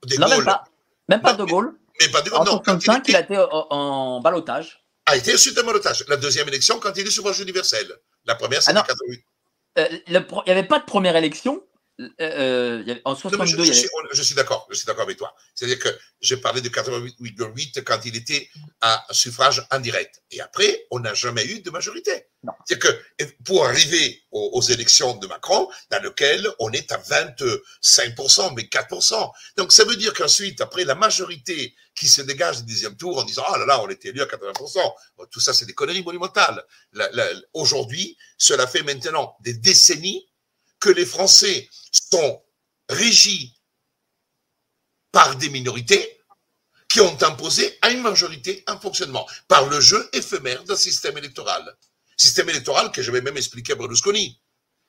De non, même pas. Même pas De Gaulle. Mais pas De Gaulle. En 1965, il, il, a été en, en balotage. A été ensuite en balotage. La deuxième élection, quand il est suffrage universel. La première, c'était ah 88. Euh, il n'y avait pas de première élection, euh, euh en 62, je, je, suis, d'accord, je suis d'accord avec toi. C'est-à-dire que j'ai parlé de 88,8 quand il était à suffrage indirect. Et après, on n'a jamais eu de majorité. C'est-à-dire que pour arriver aux, élections de Macron, dans lequel on est à 25%, mais 4%. Donc ça veut dire qu'ensuite, après la majorité qui se dégage du deuxième tour en disant, ah oh là là, on était élu à 80%, tout ça c'est des conneries monumentales. Aujourd'hui, cela fait maintenant des décennies que les Français sont régis par des minorités qui ont imposé à une majorité un fonctionnement par le jeu éphémère d'un système électoral. Système électoral que je vais même expliquer à Berlusconi.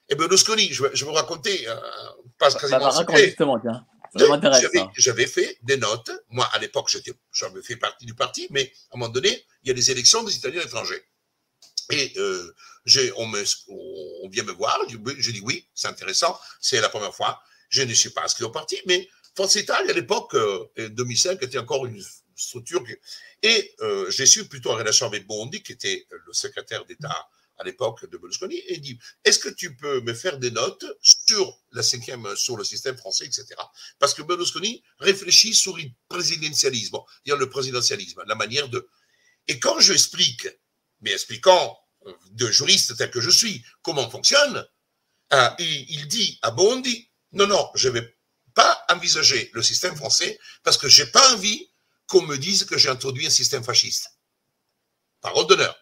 Et Berlusconi, je vais, je vais vous raconter, euh, pas quasiment Bah, raconte justement, tiens. Ça m'intéresse. j'avais, fait des notes. Moi, à l'époque, j'avais fait partie du parti, mais à un moment donné, il y a des élections des Italiens étrangers. Et euh, on, vient me voir, je, je dis oui, c'est intéressant, c'est la première fois. Je ne suis pas inscrit au parti, mais Forza Italia, à l'époque, euh, 2005, était encore une structure. et euh, j'ai su plutôt en relation avec Bondi, qui était le secrétaire d'État à l'époque de Berlusconi, et il dit Est-ce que tu peux me faire des notes sur la cinquième, sur le système français, etc. Parce que Berlusconi réfléchit sur le présidentialisme, c'est-à-dire le présidentialisme, la manière de. Et quand je explique, mais expliquant de juriste tel que je suis, comment on fonctionne, euh, il, dit à Bondi Non, non, je ne vais pas envisager le système français parce que j'ai pas envie qu'on me dise que j'ai introduit un système fasciste. Parole d'honneur.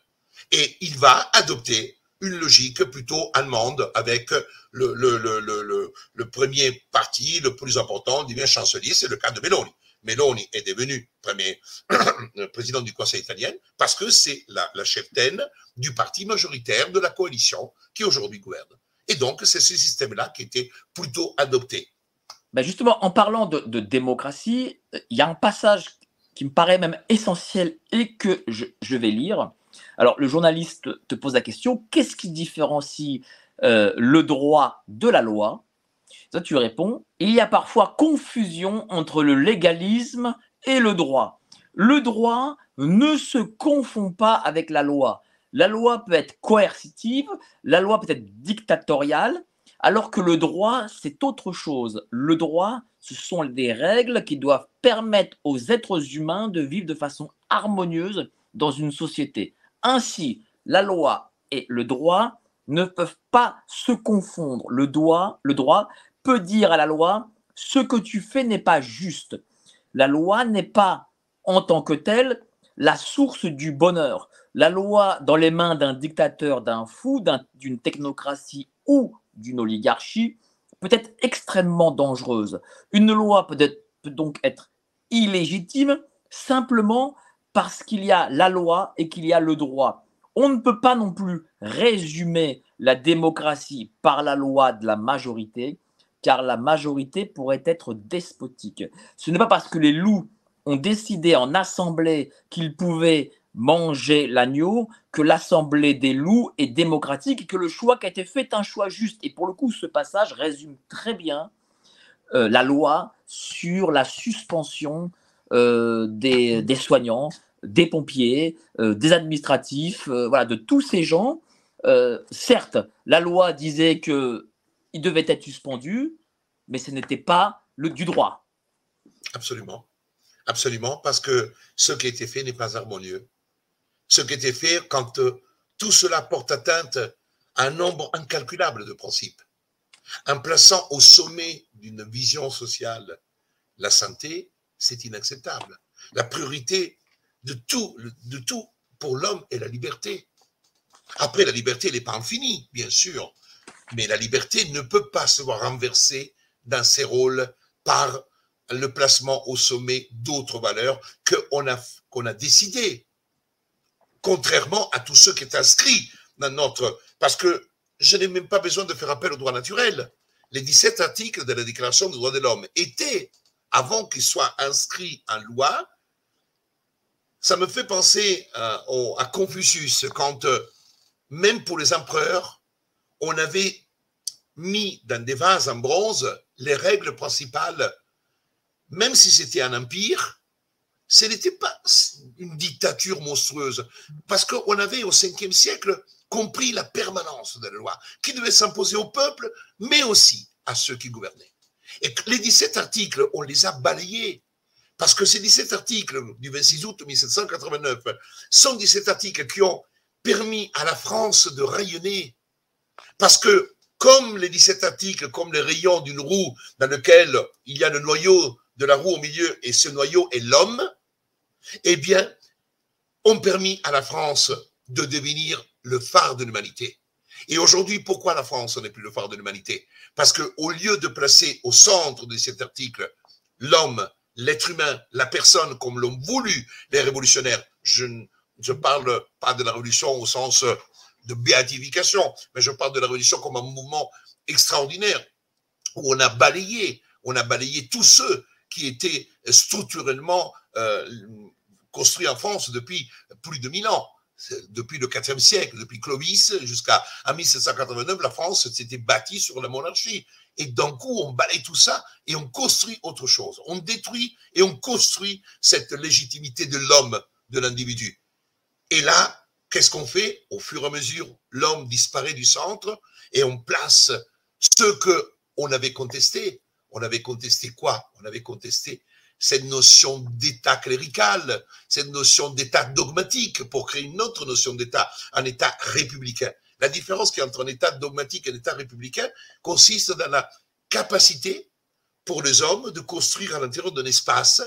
Et il va adopter une logique plutôt allemande avec le, premier parti le plus important, du bien chancelier, c'est le cas de Meloni. Meloni est devenu premier *clears throat* président du Conseil italien parce que c'est la, la cheftaine du parti majoritaire de la coalition qui aujourd'hui gouverne. Et donc, c'est ce système-là qui était plutôt adopté. Ben justement, en parlant de, démocratie, euh, il y a un passage qui me paraît même essentiel et que je, je vais lire. Alors, le journaliste te pose la question qu'est-ce qui différencie euh, le droit de la loi Toi, tu réponds il y a parfois confusion entre le légalisme et le droit. Le droit ne se confond pas avec la loi. La loi peut être coercitive, la loi peut être dictatoriale, alors que le droit, c'est autre chose. Le droit, ce sont des règles qui doivent permettre aux êtres humains de vivre de façon harmonieuse dans une société. Ainsi, la loi et le droit ne peuvent pas se confondre. Le droit, le droit peut dire à la loi ce que tu fais n'est pas juste. La loi n'est pas en tant que telle la source du bonheur. La loi dans les mains d'un dictateur, d'un fou, d'un- d'une technocratie ou d'une oligarchie peut être extrêmement dangereuse. Une loi peut donc être illégitime simplement parce qu'il y a la loi et qu'il y a le droit. On ne peut pas non plus résumer la démocratie par la loi de la majorité, car la majorité pourrait être despotique. Ce n'est pas parce que les loups ont décidé en assemblée qu'ils pouvaient manger l'agneau que l'assemblée des loups est démocratique et que le choix qui a été fait est un choix juste. Et pour le coup, ce passage résume très bien euh, la loi sur la suspension euh, des, des soignants, des pompiers, euh, des administratifs, euh, voilà, de tous ces gens. Euh, certes, la loi disait que il devait être suspendu, mais ce n'était pas le du droit. Absolument. Absolument, parce que ce qui a été fait n'est pas harmonieux. Ce qui a été fait quand tout cela porte atteinte à un nombre incalculable de principes. En plaçant au sommet d'une vision sociale la santé, c'est inacceptable. La priorité de tout, pour l'homme est la liberté. Après, la liberté n'est pas infinie, bien sûr, mais la liberté ne peut pas se voir renversée dans ses rôles par le placement au sommet d'autres valeurs qu'on a, qu'on a décidé, contrairement à tout ce qui est inscrit dans notre... Parce que je n'ai même pas besoin de faire appel au droit naturel. Les 17 articles de la Déclaration des droits de l'homme étaient, avant qu'ils soient inscrits en loi, ça me fait penser euh, à Confucius, quand euh, même pour les empereurs, on avait mis dans des vases en bronze les règles principales. Même si c'était un empire, ce n'était pas une dictature monstrueuse, parce qu'on avait au 5e siècle compris la permanence de la loi, qui devait s'imposer au peuple, mais aussi à ceux qui gouvernaient. Et les 17 articles, on les a balayés, parce que ces 17 articles du 26 août 1789 sont 17 articles qui ont permis à la France de rayonner, parce que comme les 17 articles, comme les rayons d'une roue dans lequel il y a le noyau de la roue au milieu et ce noyau est l'homme, eh bien, ont permis à la France de devenir le phare de l'humanité. Et aujourd'hui, pourquoi la France n'est plus le phare de l'humanité? Parce que au lieu de placer au centre de cet article l'homme, l'être humain, la personne comme l'ont voulu les révolutionnaires, je ne parle pas de la révolution au sens de béatification, mais je parle de la révolution comme un mouvement extraordinaire où on a balayé, on a balayé tous ceux qui étaient structurellement euh, construits en France depuis plus de mille ans depuis le IVe siècle, depuis Clovis jusqu'à 1789, la France s'était bâtie sur la monarchie. Et d'un coup, on balaye tout ça et on construit autre chose. On détruit et on construit cette légitimité de l'homme, de l'individu. Et là, qu'est-ce qu'on fait? Au fur et à mesure, l'homme disparaît du centre et on place ce que on avait contesté. On avait contesté quoi? On avait contesté cette notion d'État clérical, cette notion d'État dogmatique pour créer une autre notion d'État, un État républicain. La différence qui entre un État dogmatique et un État républicain consiste dans la capacité pour les hommes de construire à l'intérieur d'un espace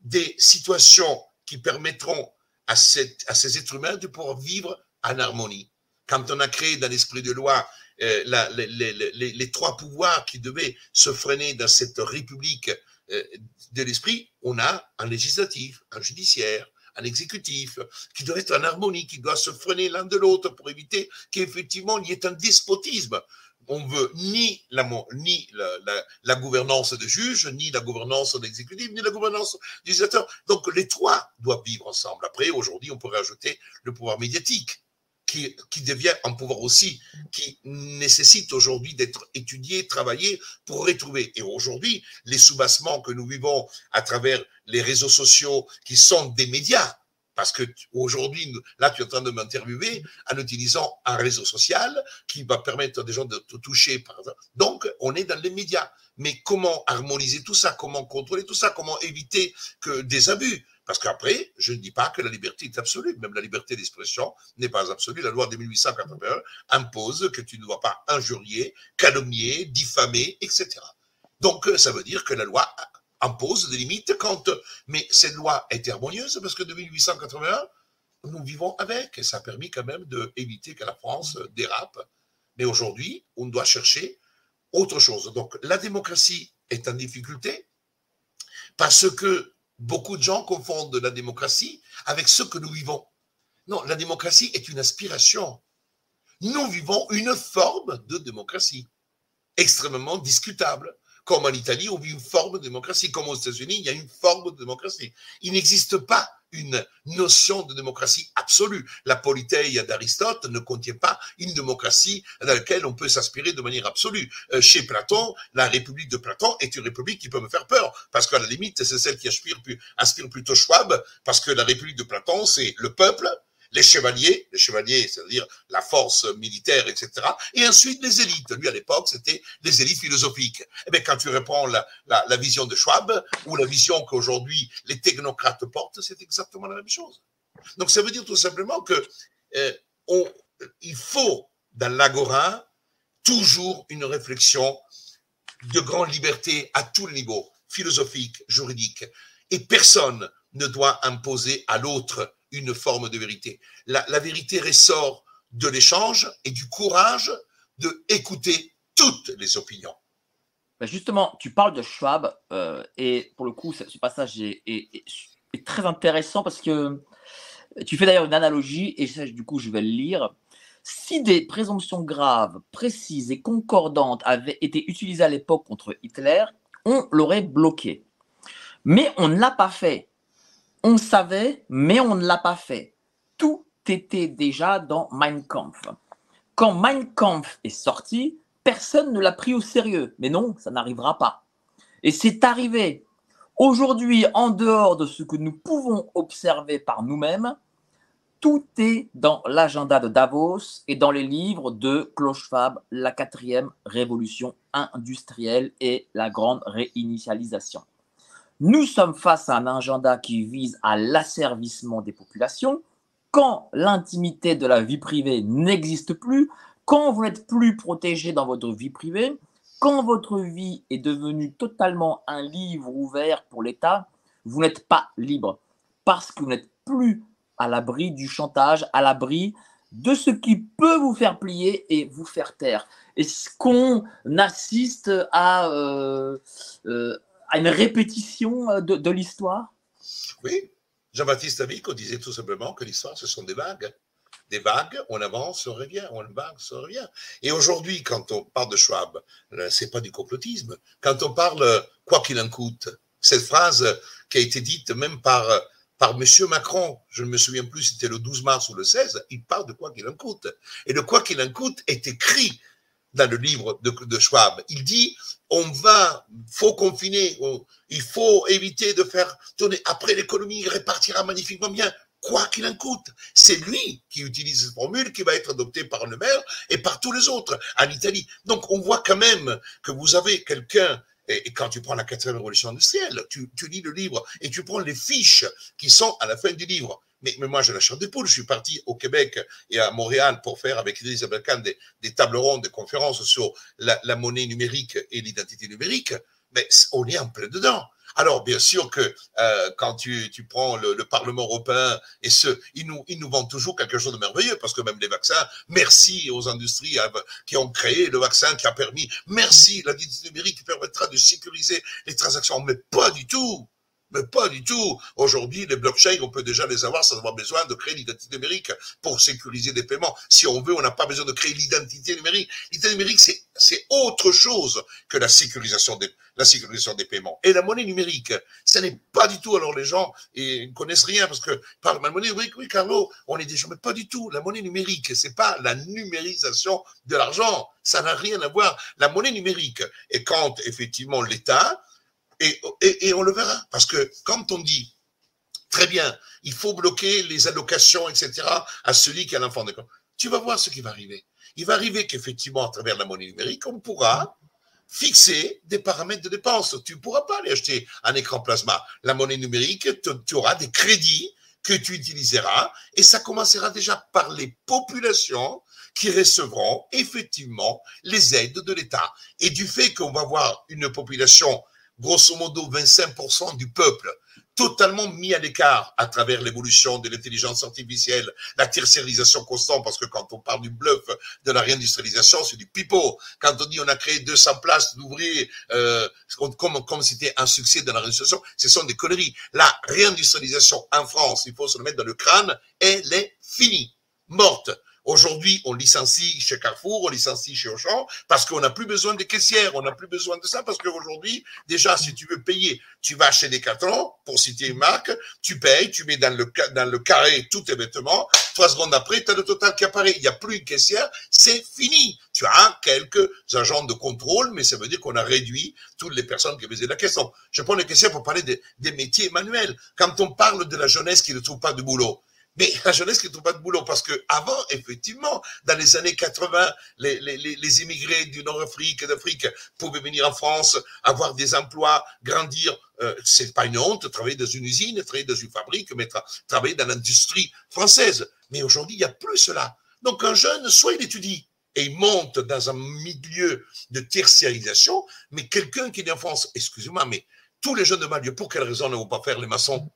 des situations qui permettront à, ces êtres humains de pouvoir vivre en harmonie. Quand on a créé dans l'esprit de loi euh, les, trois pouvoirs qui devaient se freiner dans cette république euh, de l'esprit, on a un législatif, un judiciaire, un exécutif, qui doit être en harmonie, qui doit se freiner l'un de l'autre pour éviter qu'effectivement il y ait un despotisme. On veut ni la, gouvernance de juge, ni la gouvernance de l'exécutif, ni la gouvernance du législateur. Donc les trois doivent vivre ensemble. Après, aujourd'hui, on pourrait ajouter le pouvoir médiatique qui, devient un pouvoir aussi qui nécessite aujourd'hui d'être étudié, travaillé pour retrouver. Et aujourd'hui, les soubassements que nous vivons à travers les réseaux sociaux qui sont des médias, parce que aujourd'hui, là, tu es en train de m'interviewer en utilisant un réseau social qui va permettre à des gens de te toucher. Donc, on est dans les médias. Mais comment harmoniser tout ça? Comment contrôler tout ça? Comment éviter que des abus? Parce qu'après, je ne dis pas que la liberté est absolue, même la liberté d'expression n'est pas absolue. La loi de 1881 impose que tu ne dois pas injurier, calomnier, diffamer, etc. Donc, euh, ça veut dire que la loi impose des limites quand. Mais cette loi est harmonieuse parce que de 1881, nous vivons avec et ça a permis quand même d'éviter que la France dérape. Mais aujourd'hui, on doit chercher autre chose. Donc, la démocratie est en difficulté parce que Beaucoup de gens confondent la démocratie avec ce que nous vivons. Non, la démocratie est une aspiration. Nous vivons une forme de démocratie, extrêmement discutable. Comme en Italie, on vit une forme de démocratie. Comme aux États-Unis, il y a une forme de démocratie. Il n'existe pas une notion de démocratie absolue. La politeia d'Aristote ne contient pas une démocratie dans laquelle on peut s'aspirer de manière absolue. Euh, chez Platon, la république de Platon est une république qui peut me faire peur, parce qu'à la limite, c'est celle qui aspire, aspire plutôt Schwab, parce que la république de Platon, c'est le peuple, les chevaliers, les chevaliers, c'est-à-dire la force militaire, etc. Et ensuite les élites. Lui, à l'époque, c'était les élites philosophiques. Eh bien, quand tu reprends la, la vision de Schwab ou la vision qu'aujourd'hui les technocrates portent, c'est exactement la même chose. Donc, ça veut dire tout simplement que euh, il faut, dans l'agora, toujours une réflexion de grande liberté à tout le niveau, philosophique, juridique. Et personne ne doit imposer à l'autre une forme de vérité. La, vérité ressort de l'échange et du courage de écouter toutes les opinions. Ben justement, tu parles de Schwab euh, et pour le coup, ce, passage est, très intéressant parce que tu fais d'ailleurs une analogie et du coup, je vais le lire. Si des présomptions graves, précises et concordantes avaient été utilisées à l'époque contre Hitler, on l'aurait bloqué. Mais on ne l'a pas fait. On savait, mais on ne l'a pas fait. Tout était déjà dans Mein Kampf. Quand Mein Kampf est sorti, personne ne l'a pris au sérieux. Mais non, ça n'arrivera pas. Et c'est arrivé. Aujourd'hui, en dehors de ce que nous pouvons observer par nous-mêmes, tout est dans l'agenda de Davos et dans les livres de Schwab, la quatrième révolution industrielle et la grande réinitialisation. Nous sommes face à un agenda qui vise à l'asservissement des populations. Quand l'intimité de la vie privée n'existe plus, quand vous n'êtes plus protégé dans votre vie privée, quand votre vie est devenue totalement un livre ouvert pour l'État, vous n'êtes pas libre parce que vous n'êtes plus à l'abri du chantage, à l'abri de ce qui peut vous faire plier et vous faire taire. Est-ce qu'on assiste à, euh, euh, une répétition de, de l'histoire? Oui, Jean-Baptiste Amico disait tout simplement que l'histoire, ce sont des vagues. Des vagues, on avance, on revient, on avance, on revient. Et aujourd'hui, quand on parle de Schwab, c'est pas du complotisme. Quand on parle quoi qu'il en coûte, cette phrase qui a été dite même par par M. Macron, je ne me souviens plus si c'était le 12 mars ou le 16, il parle de quoi qu'il en coûte. Et de quoi qu'il en coûte est écrit dans le livre de, Schwab. Il dit, on va, faut confiner, il faut éviter de faire tourner. Après, l'économie répartira magnifiquement bien, quoi qu'il en coûte. C'est lui qui utilise cette formule qui va être adoptée par le maire et par tous les autres en Italie. Donc, on voit quand même que vous avez quelqu'un et, quand tu prends la quatrième révolution industrielle, tu, lis le livre et tu prends les fiches qui sont à la fin du livre. Mais, moi, j'ai la chair des poules. Je suis parti au Québec et à Montréal pour faire avec Elisabeth Kahn des, tables rondes, des conférences sur la monnaie numérique et l'identité numérique. Mais on est en plein dedans. Alors, bien sûr que euh, quand tu, tu prends le, le, Parlement européen et ce, ils nous, ils nous vendent toujours quelque chose de merveilleux parce que même les vaccins, merci aux industries euh, qui ont créé le vaccin qui a permis, merci la numérique qui permettra de sécuriser les transactions, mais pas du tout. Mais pas du tout. Aujourd'hui, les blockchains, on peut déjà les avoir sans avoir besoin de créer l'identité numérique pour sécuriser des paiements. Si on veut, on n'a pas besoin de créer l'identité numérique. L'identité numérique, c'est, autre chose que la sécurisation des, la sécurisation des paiements. Et la monnaie numérique, ce n'est pas du tout, alors les gens ils ne connaissent rien parce que par la monnaie numérique, oui, Carlo, on est déjà, mais pas du tout. La monnaie numérique, c'est pas la numérisation de l'argent. Ça n'a rien à voir. La monnaie numérique, et quand effectivement l'État, et, on le verra. Parce que quand on dit, très bien, il faut bloquer les allocations, etc., à celui qui a l'enfant d'école, tu vas voir ce qui va arriver. Il va arriver qu'effectivement, à travers la monnaie numérique, on pourra fixer des paramètres de dépenses. Tu ne pourras pas aller acheter un écran plasma. La monnaie numérique, tu auras des crédits que tu utiliseras et ça commencera déjà par les populations qui recevront effectivement les aides de l'État. Et du fait qu'on va avoir une population grosso modo 25% du peuple totalement mis à l'écart à travers l'évolution de l'intelligence artificielle, la tertiarisation constante, parce que quand on parle du bluff de la réindustrialisation, c'est du pipeau. Quand on dit on a créé 200 places d'ouvriers, euh, comme comme c'était un succès de la réindustrialisation, ce sont des conneries. La réindustrialisation en France, il faut se le mettre dans le crâne, elle est finie, morte. Aujourd'hui, on licencie chez Carrefour, on licencie chez Auchan, parce qu'on n'a plus besoin des caissières, on n'a plus besoin de ça, parce qu'aujourd'hui, déjà, si tu veux payer, tu vas chez Decathlon, pour citer une marque, tu payes, tu mets dans le, carré tous tes vêtements, trois secondes après, tu as le total qui apparaît. Il n'y a plus une caissière, c'est fini. Tu as quelques agents de contrôle, mais ça veut dire qu'on a réduit toutes les personnes qui faisaient la question. Je prends les caissières pour parler des métiers manuels. Quand on parle de la jeunesse qui ne trouve pas de boulot, mais la jeunesse qui ne trouve pas de boulot, parce que avant, effectivement, dans les années 80, les, les, les immigrés du Nord-Afrique et d'Afrique pouvaient venir en France, avoir des emplois, grandir. Euh, c'est pas une honte, travailler dans une usine, travailler dans une fabrique, mais travailler dans l'industrie française. Mais aujourd'hui, il n'y a plus cela. Donc un jeune, soit il étudie, et il monte dans un milieu de tertiarisation, mais quelqu'un qui est en France, excusez-moi, mais tous les jeunes de Malieu, pour quelle raison ne vont pas faire les maçons?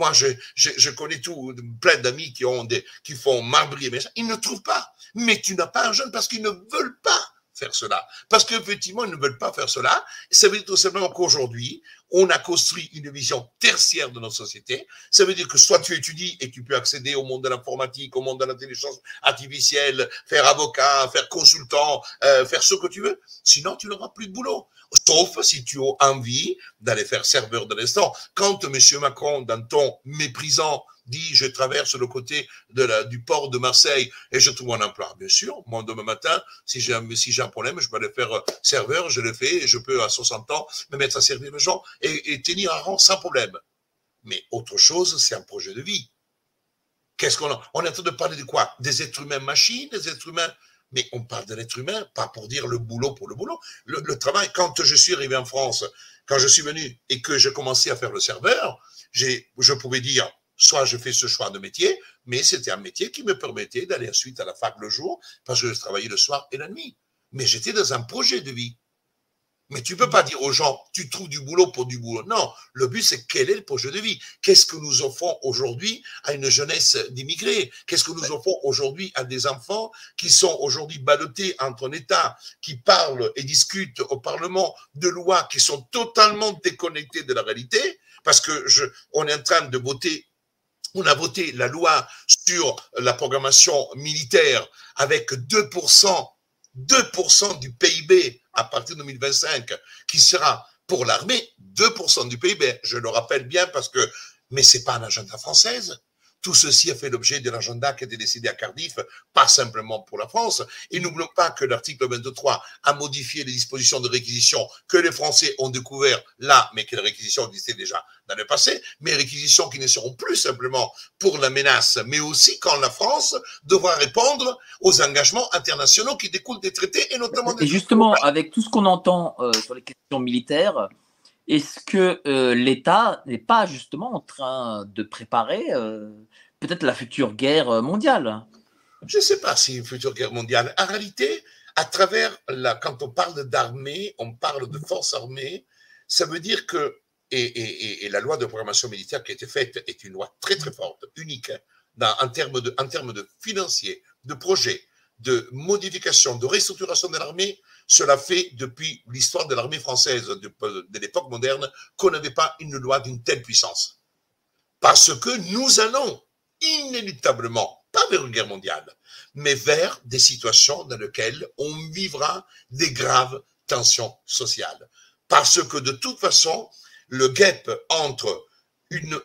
Moi, je, je, connais tout, plein d'amis qui ont des, qui font marbrier, mais ils ne trouvent pas. Mais tu n'as pas un jeune parce qu'ils ne veulent pas faire cela. Parce qu'effectivement, ils ne veulent pas faire cela. Ça veut dire tout simplement qu'aujourd'hui, on a construit une vision tertiaire de notre société. Ça veut dire que soit tu étudies et tu peux accéder au monde de l'informatique, au monde de l'intelligence artificielle, faire avocat, faire consultant, euh, faire ce que tu veux. Sinon, tu n'auras plus de boulot. Sauf si tu as envie d'aller faire serveur de l'instant. Quand M. Macron, dans ton méprisant, dit je traverse le côté du port de Marseille et je trouve un emploi. Bien sûr, moi demain matin, si j'ai un, problème, je peux aller faire euh, serveur, je le fais et je peux à 60 ans me mettre à servir les gens et, tenir un rang sans problème. Mais autre chose, c'est un projet de vie. Qu'est-ce qu'on a? On est en train de parler de quoi? Des êtres humains machines, des êtres humains mais on parle de l'être humain, pas pour dire le boulot pour le boulot. Le, le, travail, quand je suis arrivé en France, quand je suis venu et que j'ai commencé à faire le serveur, je pouvais dire, soit je fais ce choix de métier, mais c'était un métier qui me permettait d'aller ensuite à la fac le jour, parce que je travaillais le soir et la nuit. Mais j'étais dans un projet de vie. Mais tu ne peux pas dire aux gens, tu trouves du boulot pour du boulot. Non, le but, c'est quel est le projet de vie? Qu'est-ce que nous offrons aujourd'hui à une jeunesse d'immigrés? Qu'est-ce que nous offrons aujourd'hui à des enfants qui sont aujourd'hui ballottés entre un État qui parle et discute au Parlement de lois qui sont totalement déconnectées de la réalité? Parce que je, on est en train de voter on a voté la loi sur la programmation militaire avec 2%, 2% du PIB à partir de 2025 qui sera pour l'armée 2% du PIB. Je le rappelle bien parce que, mais c'est pas un agenda française. Tout ceci a fait l'objet de l'agenda qui a été décidé à Cardiff, pas simplement pour la France. Et n'oublions pas que l'article 23 a modifié les dispositions de réquisition que les Français ont découvert là, mais que les réquisitions existaient déjà dans le passé, mais réquisitions qui ne seront plus simplement pour la menace, mais aussi quand la France devra répondre aux engagements internationaux qui découlent des traités et notamment des... Et justement, avec tout ce qu'on entend euh, sur les questions militaires, est-ce que euh, l'État n'est pas justement en train de préparer euh, peut-être la future guerre mondiale? Je ne sais pas si une future guerre mondiale. En réalité, à travers la, quand on parle d'armée, on parle de forces armées, ça veut dire que, et, la loi de programmation militaire qui a été faite est une loi très très forte, unique, hein, en, termes de, en termes de financiers, de projets, de modification, de restructuration de l'armée, cela fait depuis l'histoire de l'armée française de, l'époque moderne qu'on n'avait pas une loi d'une telle puissance. Parce que nous allons inéluctablement, pas vers une guerre mondiale, mais vers des situations dans lesquelles on vivra des graves tensions sociales. Parce que de toute façon, le gap entre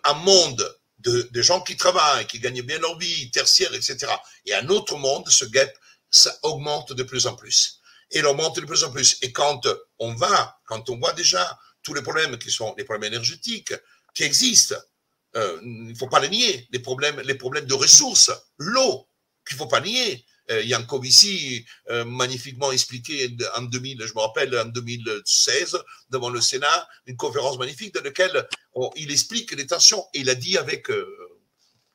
un monde de, de, gens qui travaillent, qui gagnent bien leur vie, tertiaire, etc., et un autre monde, ce gap, ça augmente de plus en plus. Et il augmente de plus en plus. Et quand on va, quand on voit déjà tous les problèmes qui sont les problèmes énergétiques qui existent, euh, il ne faut pas les nier, les problèmes, les problèmes de ressources, l'eau, qu'il ne faut pas nier. Euh, Yann Covici, euh, magnifiquement expliqué en 2000, je me rappelle, en 2016, devant le Sénat, une conférence magnifique dans laquelle il explique les tensions. Et il a dit avec euh,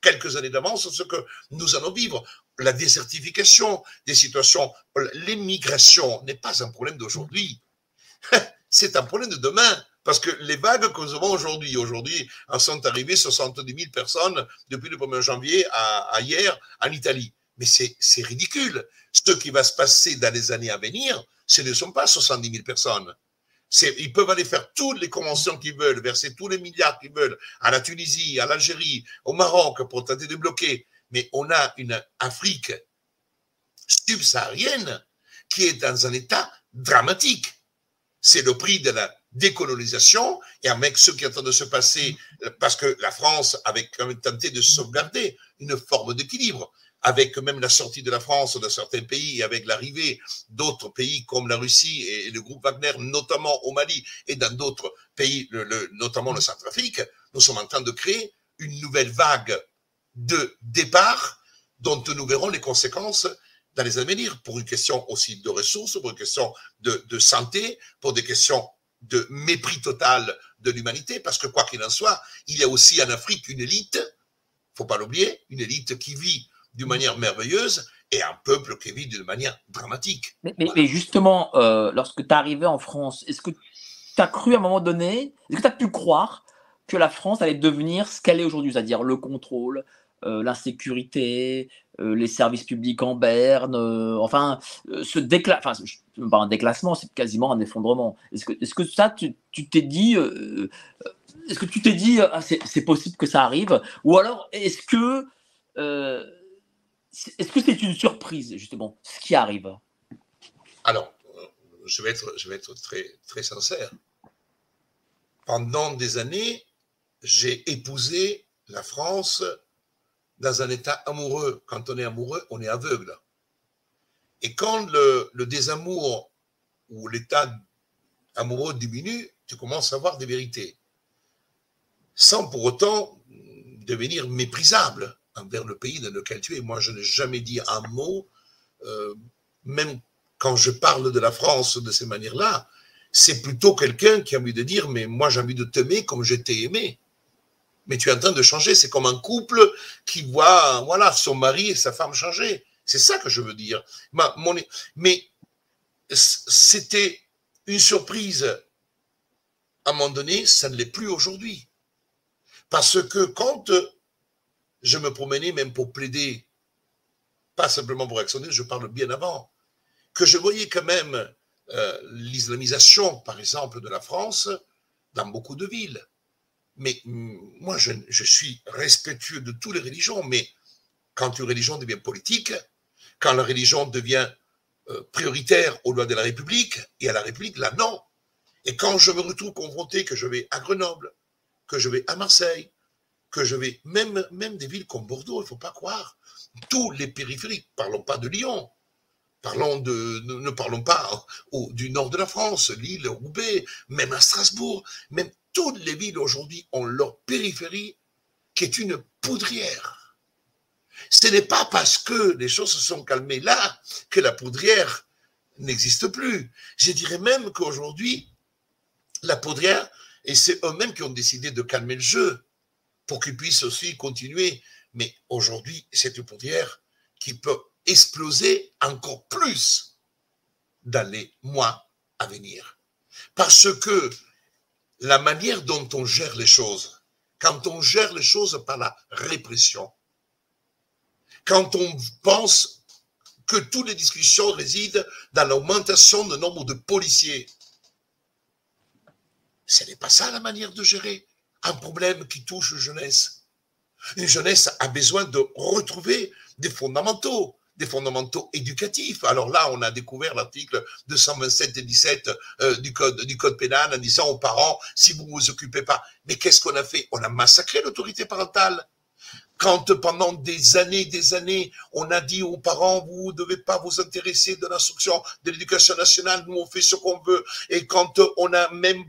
quelques années d'avance ce que nous allons vivre. La désertification des situations, l'émigration n'est pas un problème d'aujourd'hui. *laughs* C'est un problème de demain. Parce que les vagues que nous avons aujourd'hui, aujourd'hui, en sont arrivées 70 000 personnes depuis le 1er janvier à, hier en Italie. Mais c'est ridicule. Ce qui va se passer dans les années à venir, ce ne sont pas 70 000 personnes. Ils peuvent aller faire toutes les conventions qu'ils veulent, verser tous les milliards qu'ils veulent à la Tunisie, à l'Algérie, au Maroc pour tenter de bloquer. Mais on a une Afrique subsaharienne qui est dans un état dramatique. C'est le prix de la décolonisation et avec ce qui est en train de se passer, parce que la France avait quand même tenté de sauvegarder une forme d'équilibre, avec même la sortie de la France de certains pays et avec l'arrivée d'autres pays comme la Russie et le groupe Wagner, notamment au Mali et dans d'autres pays, le, notamment le Centrafrique, nous sommes en train de créer une nouvelle vague de départ dont nous verrons les conséquences dans les années à venir, pour une question aussi de ressources, pour une question de, de santé, pour des questions de mépris total de l'humanité, parce que quoi qu'il en soit, il y a aussi en Afrique une élite, faut pas l'oublier, une élite qui vit d'une manière merveilleuse et un peuple qui vit d'une manière dramatique. Mais, mais, justement, euh, lorsque tu es arrivé en France, est-ce que tu as cru à un moment donné, est-ce que tu as pu croire que la France allait devenir ce qu'elle est aujourd'hui, c'est-à-dire le contrôle, euh, l'insécurité, euh, les services publics en berne, euh, enfin, ce décla enfin, pas un déclassement, c'est quasiment un effondrement. Est-ce que, est-ce que ça, tu, t'es dit, est-ce que tu t'es dit, ah, c'est, possible que ça arrive, ou alors est-ce que, est-ce que c'est une surprise justement ce qui arrive? Alors, je vais être, je vais être très, très sincère. Pendant des années, j'ai épousé la France dans un état amoureux. Quand on est amoureux, on est aveugle. Et quand le, désamour ou l'état amoureux diminue, tu commences à voir des vérités. Sans pour autant devenir méprisable envers le pays dans lequel tu es. Moi, je n'ai jamais dit un mot, euh, même quand je parle de la France de ces manières-là, c'est plutôt quelqu'un qui a envie de dire, mais moi j'ai envie de t'aimer comme je t'ai aimé mais tu es en train de changer. C'est comme un couple qui voit voilà, son mari et sa femme changer. C'est ça que je veux dire. Mais c'était une surprise à un moment donné, ça ne l'est plus aujourd'hui. Parce que quand je me promenais même pour plaider, pas simplement pour actionner, je parle bien avant, que je voyais quand même euh, l'islamisation, par exemple, de la France dans beaucoup de villes. Mais moi, je, suis respectueux de toutes les religions, mais quand une religion devient politique, quand la religion devient euh, prioritaire aux lois de la République, et à la République, là, non. Et quand je me retrouve confronté que je vais à Grenoble, que je vais à Marseille, que je vais, même, des villes comme Bordeaux, il ne faut pas croire, tous les périphériques, parlons pas de Lyon, parlons de, ne, parlons pas du nord de la France, Lille, Roubaix, même à Strasbourg, même toutes les villes aujourd'hui ont leur périphérie qui est une poudrière. Ce n'est pas parce que les choses se sont calmées là que la poudrière n'existe plus. Je dirais même qu'aujourd'hui, la poudrière, et c'est eux-mêmes qui ont décidé de calmer le jeu pour qu'ils puissent aussi continuer. Mais aujourd'hui, c'est une poudrière qui peut exploser encore plus dans les mois à venir. Parce que la manière dont on gère les choses, quand on gère les choses par la répression, quand on pense que toutes les discussions résident dans l'augmentation du nombre de policiers, ce n'est pas ça la manière de gérer un problème qui touche la jeunesse. Une jeunesse a besoin de retrouver des fondamentaux, des fondamentaux éducatifs. Alors là, on a découvert l'article 227 et 17 euh, du, code, du code pénal en disant aux parents, si vous ne vous occupez pas, mais qu'est-ce qu'on a fait? On a massacré l'autorité parentale. Quand pendant des années, des années, on a dit aux parents, vous ne devez pas vous intéresser de l'instruction de l'éducation nationale, nous on fait ce qu'on veut, et quand on a même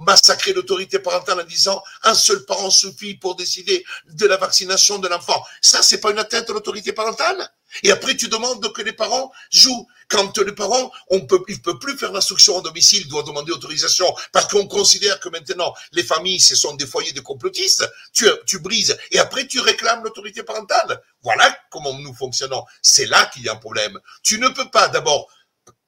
massacré l'autorité parentale en disant, un seul parent suffit pour décider de la vaccination de l'enfant, ça c'est pas une atteinte à l'autorité parentale? Et après, tu demandes que les parents jouent. Quand les parents, on ils ne peuvent plus faire l'instruction au domicile, ils doivent demander autorisation parce qu'on considère que maintenant, les familles, ce sont des foyers de complotistes. Tu, tu brises et après, tu réclames l'autorité parentale. Voilà comment nous fonctionnons. C'est là qu'il y a un problème. Tu ne peux pas d'abord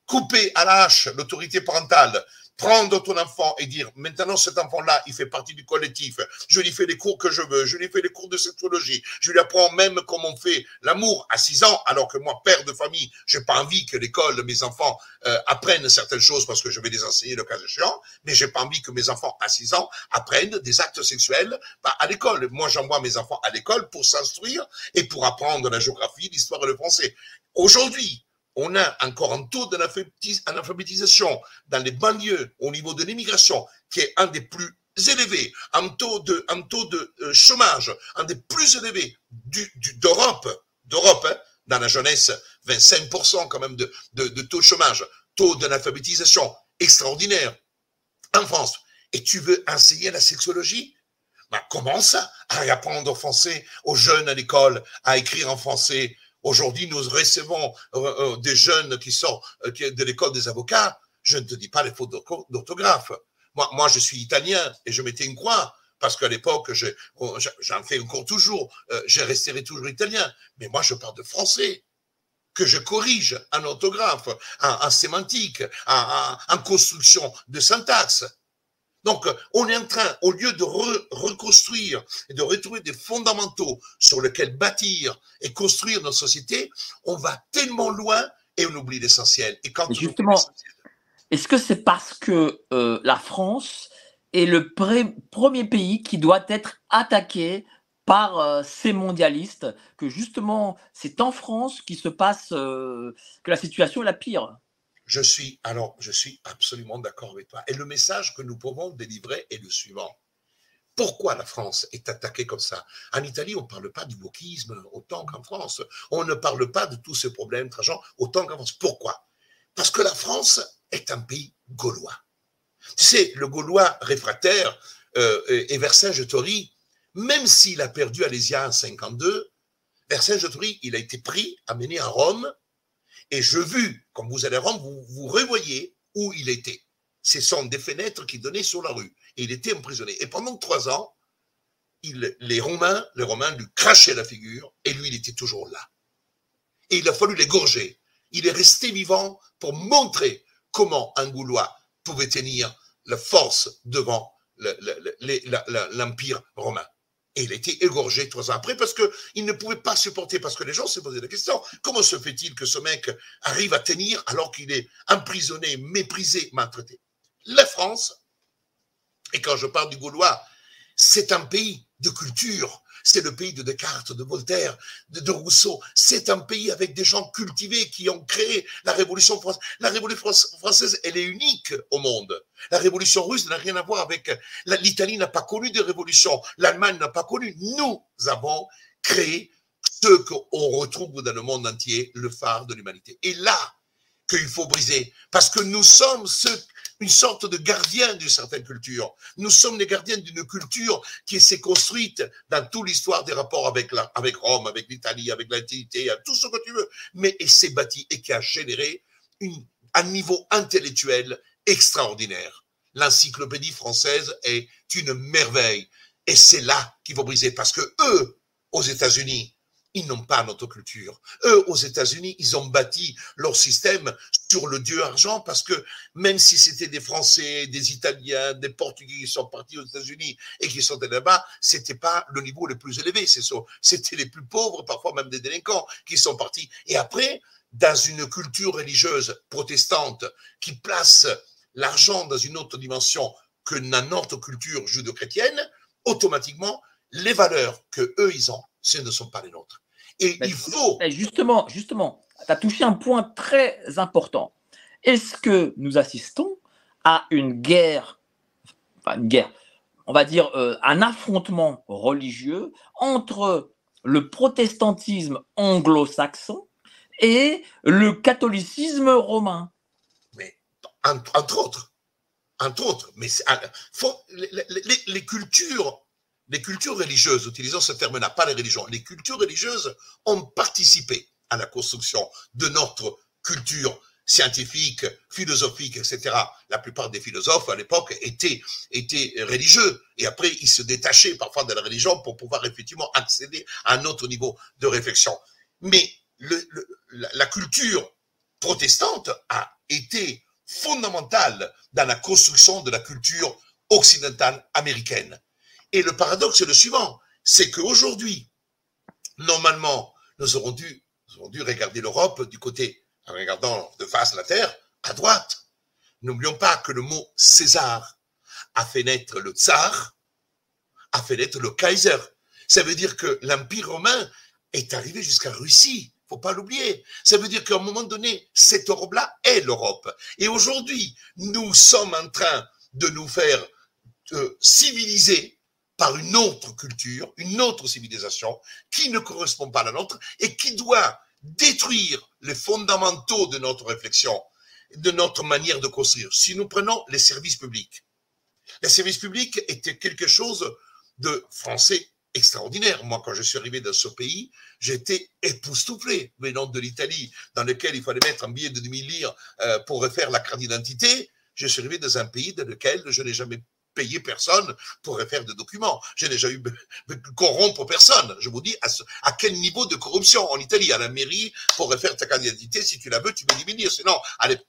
couper à la hache l'autorité parentale prendre ton enfant et dire maintenant cet enfant-là, il fait partie du collectif, je lui fais les cours que je veux, je lui fais les cours de sexologie, je lui apprends même comment on fait l'amour à 6 ans, alors que moi, père de famille, j'ai pas envie que l'école, mes enfants euh, apprennent certaines choses parce que je vais les enseigner le cas échéant, mais j'ai pas envie que mes enfants à 6 ans apprennent des actes sexuels bah, à l'école. Moi, j'envoie mes enfants à l'école pour s'instruire et pour apprendre la géographie, l'histoire et le français. Aujourd'hui, on a encore un taux d'analphabétisation dans les banlieues au niveau de l'immigration qui est un des plus élevés, un taux de, euh, chômage, un des plus élevés d'Europe, d'Europe, hein, dans la jeunesse, 25% quand même de, taux de chômage, taux d'analphabétisation extraordinaire en France. Et tu veux enseigner la sexologie? Bah, Commence à apprendre français aux jeunes à l'école, à écrire en français, Aujourd'hui, nous recevons euh, euh, des jeunes qui sortent euh, de l'école des avocats. Je ne te dis pas les fautes d'orthographe. Moi, moi, je suis italien et je mettais une croix parce qu'à l'époque, j'en fais encore toujours, je resterai toujours italien. Mais moi, je parle de français que je corrige en orthographe, en, sémantique, en, construction de syntaxe. Donc, on est en train, au lieu de reconstruire et de retrouver des fondamentaux sur lesquels bâtir et construire notre société, on va tellement loin et on oublie l'essentiel. Et quand justement, est-ce que c'est parce que euh, la France est le premier pays qui doit être attaqué par euh, ces mondialistes que justement c'est en France qui se passe euh, que la situation est la pire? Je suis, alors, je suis absolument d'accord avec toi. Et le message que nous pouvons délivrer est le suivant. Pourquoi la France est attaquée comme ça? En Italie, on ne parle pas du wokisme autant qu'en France. On ne parle pas de tous ces problèmes tragiques autant qu'en France. Pourquoi? Parce que la France est un pays gaulois. Tu sais, le gaulois réfractaire euh, et Vercingétorix, même s'il a perdu Alésia en 52, Vercingétorix, il a été pris, amené à Rome, et je vis, quand vous allez Rome, vous, vous revoyez où il était. Ce sont des fenêtres qui donnaient sur la rue. Et il était emprisonné. Et pendant trois ans, les Romains, les Romains lui crachaient la figure et lui, il était toujours là. Et il a fallu l'égorger. Il est resté vivant pour montrer comment un Gaulois pouvait tenir la force devant l'Empire romain. Et il a été égorgé trois ans après parce qu'il ne pouvait pas supporter, parce que les gens se posaient la question, comment se fait-il que ce mec arrive à tenir alors qu'il est emprisonné, méprisé, maltraité? La France, et quand je parle du Gaulois, c'est un pays de culture, c'est le pays de Descartes, de Voltaire, de, Rousseau. C'est un pays avec des gens cultivés qui ont créé la Révolution française. La Révolution française, elle est unique au monde. La Révolution russe n'a rien à voir avec... L'Italie n'a pas connu de révolution. L'Allemagne n'a pas connu. Nous avons créé ce qu'on retrouve dans le monde entier, le phare de l'humanité. Et là, qu'il faut briser, parce que nous sommes ceux une sorte de gardien d'une certaine culture. Nous sommes les gardiens d'une culture qui s'est construite dans toute l'histoire des rapports avec, la, avec Rome, avec l'Italie, avec l'Antiquité, tout ce que tu veux, mais elle s'est bâtie et qui a généré une, un niveau intellectuel extraordinaire. L'encyclopédie française est une merveille. Et c'est là qu'il faut briser, parce que eux, aux États-Unis, ils n'ont pas notre culture. Eux, aux États-Unis, ils ont bâti leur système sur le dieu argent parce que même si c'était des Français, des Italiens, des Portugais qui sont partis aux États-Unis et qui sont là-bas, c'était pas le niveau le plus élevé. C'était les plus pauvres, parfois même des délinquants qui sont partis. Et après, dans une culture religieuse protestante qui place l'argent dans une autre dimension que dans notre culture judo-chrétienne, automatiquement, les valeurs que eux ils ont, ce ne sont pas les nôtres. Et il faut. Justement, justement, tu as touché un point très important. Est-ce que nous assistons à une guerre, enfin une guerre, on va dire euh, un affrontement religieux entre le protestantisme anglo-saxon et le catholicisme romain? Mais entre, autres, entre autres, mais faut, les, les cultures les cultures religieuses, utilisons ce terme-là, pas les religions, les cultures religieuses ont participé à la construction de notre culture scientifique, philosophique, etc. La plupart des philosophes à l'époque étaient, étaient religieux et après ils se détachaient parfois de la religion pour pouvoir effectivement accéder à un autre niveau de réflexion. Mais la culture protestante a été fondamentale dans la construction de la culture occidentale américaine. Et le paradoxe est le suivant, c'est qu'aujourd'hui, normalement, nous aurons dû, regarder l'Europe du côté, en regardant de face la Terre, à droite. N'oublions pas que le mot César a fait naître le tsar, a fait naître le Kaiser. Ça veut dire que l'Empire romain est arrivé jusqu'à Russie. Faut pas l'oublier. Ça veut dire qu'à un moment donné, cette Europe-là est l'Europe. Et aujourd'hui, nous sommes en train de nous faire euh, civiliser par une autre culture, une autre civilisation qui ne correspond pas à la nôtre et qui doit détruire les fondamentaux de notre réflexion, de notre manière de construire. Si nous prenons les services publics, les services publics étaient quelque chose de français extraordinaire. Moi, quand je suis arrivé dans ce pays, j'étais époustouflé, venant de l'Italie, dans lequel il fallait mettre un billet de 2000 lire euh, pour refaire la carte d'identité. Je suis arrivé dans un pays dans lequel je n'ai jamais payer personne pour faire des documents. J'ai déjà eu corrompre personne. Je vous dis à, quel niveau de corruption en Italie, à la mairie, pour refaire ta candidature, si tu la veux, tu peux diminuer. Sinon,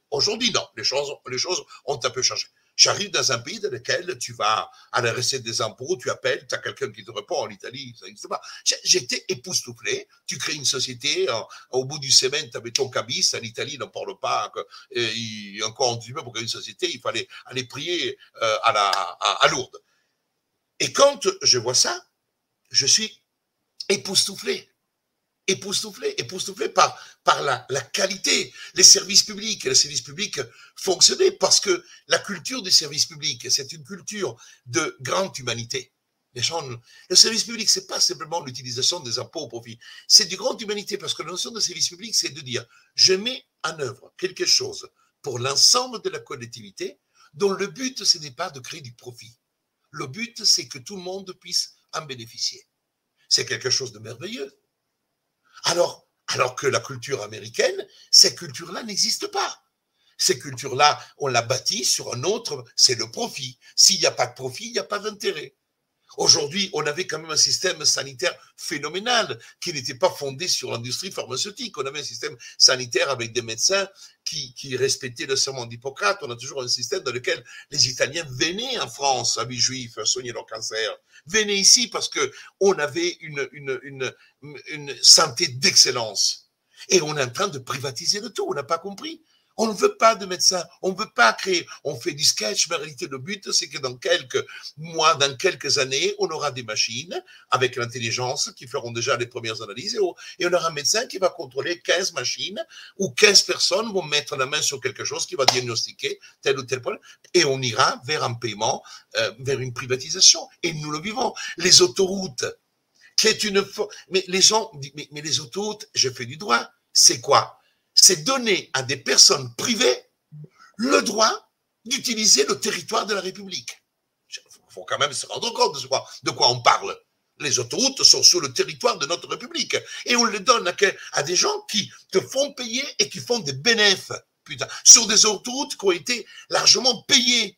aujourd'hui, non, les choses, les choses ont un peu changé. J'arrive dans un pays dans lequel tu vas à la recette des impôts, tu appelles, tu as quelqu'un qui te répond en Italie, ça n'existe pas. J'étais époustouflé. Tu crées une société, au bout du semaine, tu avais ton cabis, en Italie, n'en parle pas, et encore petit peu pour créer une société, il fallait aller prier euh, à, la, à, à Lourdes. Et quand je vois ça, je suis époustouflé époustouflé, par, par la, qualité. Les services publics, les services publics fonctionnaient parce que la culture des services publics, c'est une culture de grande humanité. Les gens, le service public, c'est pas simplement l'utilisation des impôts au profit. C'est du grande humanité parce que la notion de service public, c'est de dire, je mets en œuvre quelque chose pour l'ensemble de la collectivité dont le but, ce n'est pas de créer du profit. Le but, c'est que tout le monde puisse en bénéficier. C'est quelque chose de merveilleux. Alors, alors que la culture américaine, ces cultures-là n'existent pas. Ces cultures-là, on l'a bâti sur un autre, c'est le profit. S'il n'y a pas de profit, il n'y a pas d'intérêt. Aujourd'hui, on avait quand même un système sanitaire phénoménal qui n'était pas fondé sur l'industrie pharmaceutique. On avait un système sanitaire avec des médecins qui, respectaient le serment d'Hippocrate. On a toujours un système dans lequel les Italiens venaient en France, amis juifs, soigner leur cancer. Venaient ici parce que on avait une, une, une, une santé d'excellence. Et on est en train de privatiser le tout. On n'a pas compris. On ne veut pas de médecins, on ne veut pas créer. On fait du sketch, mais en réalité, le but, c'est que dans quelques mois, dans quelques années, on aura des machines avec l'intelligence qui feront déjà les premières analyses et on aura un médecin qui va contrôler 15 machines ou 15 personnes vont mettre la main sur quelque chose qui va diagnostiquer tel ou tel problème et on ira vers un paiement, euh, vers une privatisation. Et nous le vivons. Les autoroutes, qui est une. Mais les gens mais les autoroutes, je fais du droit. C'est quoi? C'est donner à des personnes privées le droit d'utiliser le territoire de la République. Il faut quand même se rendre compte de quoi, on parle. Les autoroutes sont sur le territoire de notre République. Et on les donne à, des gens qui te font payer et qui font des bénéfices, putain, sur des autoroutes qui ont été largement payées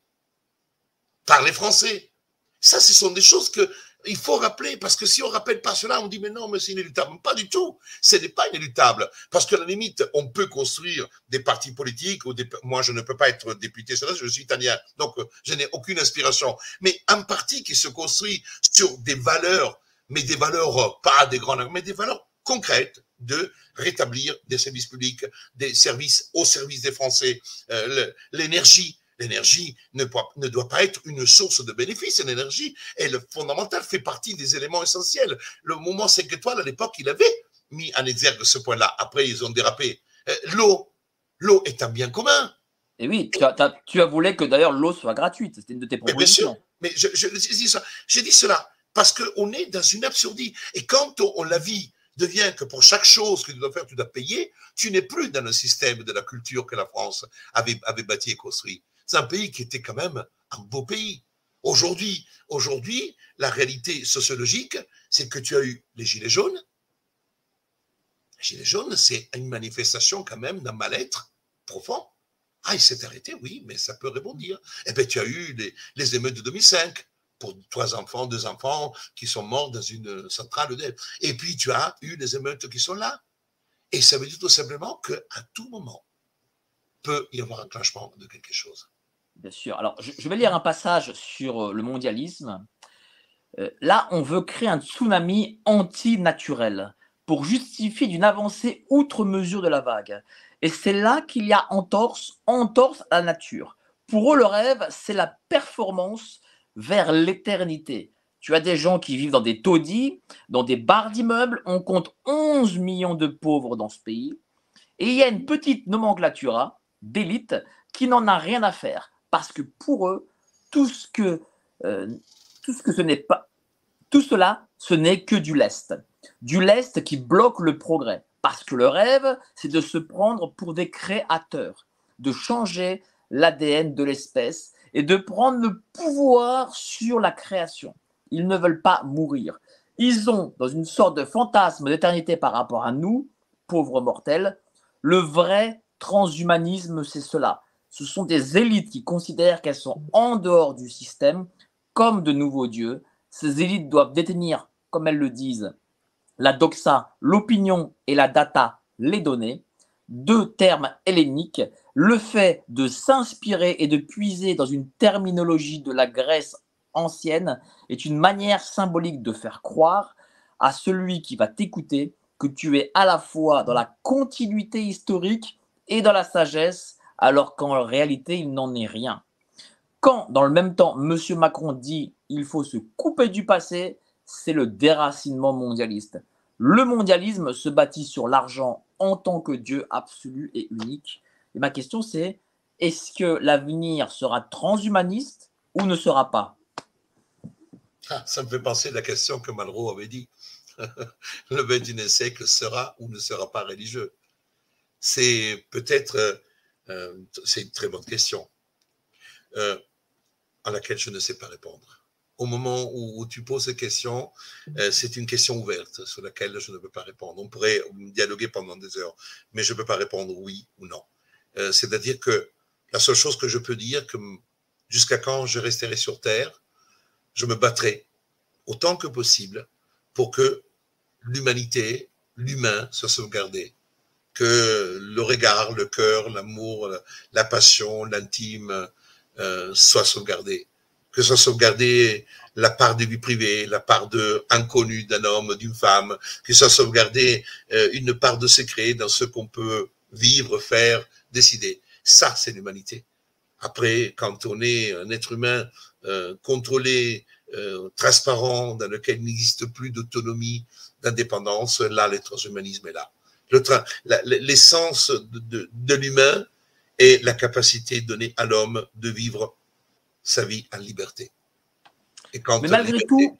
par les Français. Ça, ce sont des choses que il faut rappeler, parce que si on ne rappelle pas cela, on dit mais non, mais c'est inéluctable. Pas du tout. Ce n'est pas inéluctable. Parce que la limite, on peut construire des partis politiques, ou des, moi je ne peux pas être député, je suis italien, donc je n'ai aucune inspiration. Mais un parti qui se construit sur des valeurs, mais des valeurs euh, pas des grandes, mais des valeurs concrètes de rétablir des services publics, des services au service des Français, euh, l'énergie, L'énergie ne, ne, doit pas être une source de bénéfice. L'énergie est le fondamental, fait partie des éléments essentiels. Le moment 5 étoiles, à l'époque, il avait mis en exergue ce point-là. Après, ils ont dérapé. Euh, l'eau, l'eau est un bien commun. Et oui, tu as, tu as voulu que d'ailleurs l'eau soit gratuite. C'était une de tes propositions. Mais bien sûr, mais je, je, dis ça. J'ai dit cela parce qu'on est dans une absurdité. Et quand on, la vit devient que pour chaque chose que tu dois faire, tu dois payer, tu n'es plus dans le système de la culture que la France avait, avait bâti et construit. C'est un pays qui était quand même un beau pays. Aujourd'hui, la réalité sociologique, c'est que tu as eu les Gilets jaunes. Les Gilets jaunes, c'est une manifestation quand même d'un mal-être profond. Ah, il s'est arrêté, oui, mais ça peut rebondir. Et eh bien, tu as eu les, émeutes de 2005 pour trois enfants, deux enfants qui sont morts dans une centrale. Et puis, tu as eu les émeutes qui sont là. Et ça veut dire tout simplement qu'à tout moment, peut y avoir un clashement de quelque chose. Bien sûr. Alors, je, vais lire un passage sur euh, le mondialisme. Euh, là, on veut créer un tsunami anti-naturel pour justifier d'une avancée outre mesure de la vague. Et c'est là qu'il y a entorse, entorse à la nature. Pour eux, le rêve, c'est la performance vers l'éternité. Tu as des gens qui vivent dans des taudis, dans des barres d'immeubles. On compte 11 millions de pauvres dans ce pays. Et il y a une petite nomenclatura d'élite qui n'en a rien à faire parce que pour eux, tout ce que, euh, n'est pas, tout cela, ce n'est que du lest. Du lest qui bloque le progrès. Parce que le rêve, c'est de se prendre pour des créateurs, de changer l'ADN de l'espèce et de prendre le pouvoir sur la création. Ils ne veulent pas mourir. Ils ont, dans une sorte de fantasme d'éternité par rapport à nous, pauvres mortels, le vrai transhumanisme, c'est cela ce sont des élites qui considèrent qu'elles sont en dehors du système comme de nouveaux dieux. Ces élites doivent détenir, comme elles le disent, la doxa, l'opinion et la data, les données, deux termes helléniques, le fait de s'inspirer et de puiser dans une terminologie de la Grèce ancienne est une manière symbolique de faire croire à celui qui va t'écouter que tu es à la fois dans la continuité historique et dans la sagesse alors qu'en réalité, il n'en est rien. Quand, dans le même temps, M. Macron dit il faut se couper du passé, c'est le déracinement mondialiste. Le mondialisme se bâtit sur l'argent en tant que Dieu absolu et unique. Et ma question, c'est est-ce que l'avenir sera transhumaniste ou ne sera pas? Ah, Ça me fait penser à la question que Malraux avait dit. *laughs* le 21e siècle sera ou ne sera pas religieux. C'est peut-être euh, c'est une très bonne question euh, à laquelle je ne sais pas répondre. Au moment où, tu poses cette question, euh, c'est une question ouverte sur laquelle je ne peux pas répondre. On pourrait dialoguer pendant des heures, mais je ne peux pas répondre oui ou non. C'est-à-dire que la seule chose que je peux dire, que jusqu'à quand je resterai sur Terre, je me battrai autant que possible pour que l'humanité, l'humain soit sauvegardé, que le regard, le cœur, l'amour, la passion, l'intime euh, soit sauvegardé, que soit sauvegardé la part de vie privée, la part de inconnu d'un homme, d'une femme, que soit sauvegardé euh, une part de secret dans ce qu'on peut vivre, faire, décider. Ça, c'est l'humanité. Après, quand on est un être humain euh, contrôlé, euh, transparent, dans lequel il n'existe plus d'autonomie, d'indépendance, là, le transhumanisme est là. L'essence de, de, l'humain est la capacité donnée à l'homme de vivre sa vie en liberté. Et quand mais malgré tout,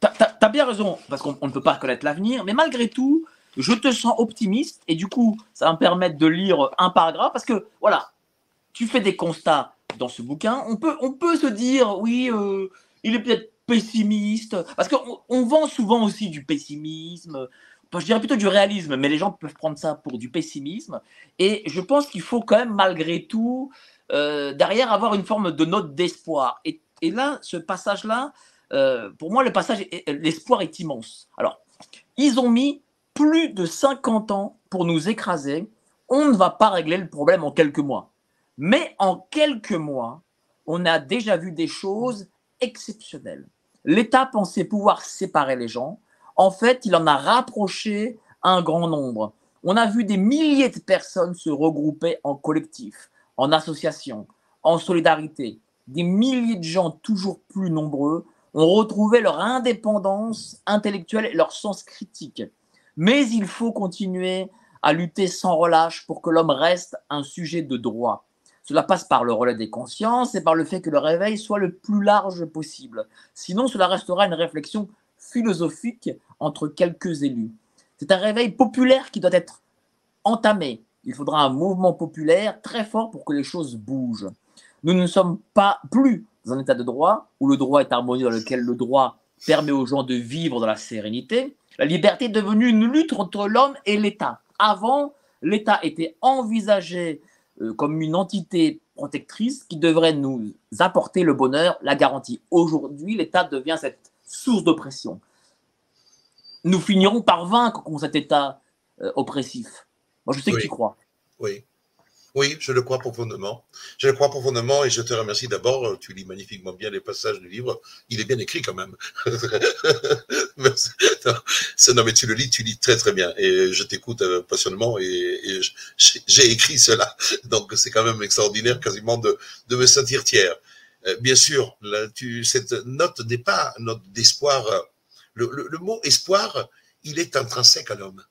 tu as, bien raison, parce qu'on ne peut pas connaître l'avenir, mais malgré tout, je te sens optimiste, et du coup, ça va me permettre de lire un paragraphe, parce que, voilà, tu fais des constats dans ce bouquin. On peut, on peut se dire, oui, euh, il est peut-être pessimiste, parce qu'on on vend souvent aussi du pessimisme, je dirais plutôt du réalisme, mais les gens peuvent prendre ça pour du pessimisme. Et je pense qu'il faut quand même, malgré tout, euh, derrière avoir une forme de note d'espoir. Et, là, ce passage-là, euh, pour moi, le passage, l'espoir est immense. Alors, ils ont mis plus de 50 ans pour nous écraser. On ne va pas régler le problème en quelques mois. Mais en quelques mois, on a déjà vu des choses exceptionnelles. L'État pensait pouvoir séparer les gens. En fait, il en a rapproché un grand nombre. On a vu des milliers de personnes se regrouper en collectif, en association, en solidarité. Des milliers de gens toujours plus nombreux ont retrouvé leur indépendance intellectuelle et leur sens critique. Mais il faut continuer à lutter sans relâche pour que l'homme reste un sujet de droit. Cela passe par le relais des consciences et par le fait que le réveil soit le plus large possible. Sinon, cela restera une réflexion philosophique entre quelques élus. C'est un réveil populaire qui doit être entamé. Il faudra un mouvement populaire très fort pour que les choses bougent. Nous ne sommes pas plus dans un état de droit où le droit est harmonieux, dans lequel le droit permet aux gens de vivre dans la sérénité. La liberté est devenue une lutte entre l'homme et l'État. Avant, l'État était envisagé euh, comme une entité protectrice qui devrait nous apporter le bonheur, la garantie. Aujourd'hui, l'État devient cette source d'oppression. Nous finirons par vaincre contre cet État euh, oppressif. Moi, je sais que tu crois. Oui. Oui, je le crois profondément. Je le crois profondément et je te remercie d'abord. Tu lis magnifiquement bien les passages du livre. Il est bien écrit quand même. *laughs* non, mais tu le lis, tu lis très très bien. Et je t'écoute euh, passionnément et, j'ai écrit cela. Donc c'est quand même extraordinaire quasiment de, de me sentir tiers. Euh, bien sûr, cette note n'est pas note d'espoir. Le, mot espoir, il est intrinsèque à l'homme.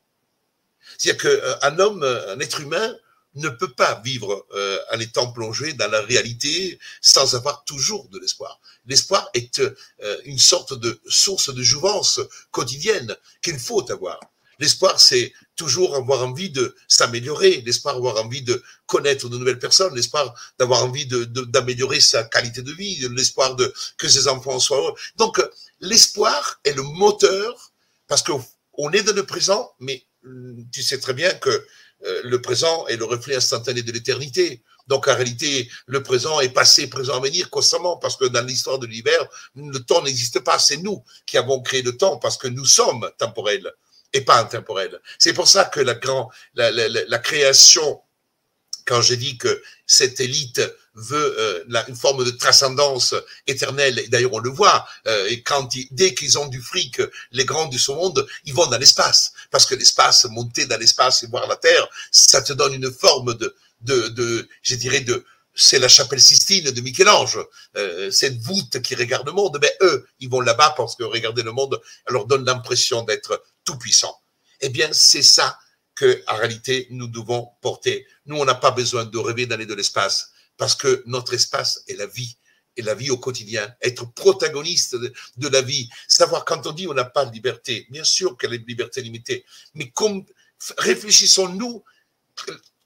C'est-à-dire qu'un euh, homme, un être humain, ne peut pas vivre euh, en étant plongé dans la réalité sans avoir toujours de l'espoir. L'espoir est euh, une sorte de source de jouvence quotidienne qu'il faut avoir. L'espoir, c'est toujours avoir envie de s'améliorer, l'espoir avoir envie de connaître de nouvelles personnes, l'espoir d'avoir envie d'améliorer sa qualité de vie, l'espoir de que ses enfants soient heureux. Donc, l'espoir est le moteur parce qu'on est dans le présent, mais hum, tu sais très bien que euh, le présent est le reflet instantané de l'éternité. Donc en réalité, le présent est passé, présent, avenir constamment, parce que dans l'histoire de l'hiver, le temps n'existe pas. C'est nous qui avons créé le temps, parce que nous sommes temporels et pas intemporels. C'est pour ça que la, grand, la, la création quand j'ai dit que cette élite veut euh, une forme de transcendance éternelle, et d'ailleurs on le voit, euh, et quand dès qu'ils ont du fric, les grands de ce monde, ils vont dans l'espace, parce que l'espace, monter dans l'espace et voir la Terre, ça te donne une forme de, de, de je dirais, de, c'est la chapelle Sistine de Michel-Ange, euh, cette voûte qui regarde le monde, mais eux, ils vont là-bas parce que regarder le monde leur donne l'impression d'être tout puissant. Eh bien, c'est ça que, en réalité, nous devons porter. Nous, on n'a pas besoin de rêver d'aller de l'espace parce que notre espace est la vie et la vie au quotidien, être protagoniste de, la vie, savoir quand on dit on n'a pas de liberté, bien sûr qu'elle est une liberté limitée, mais réfléchissons-nous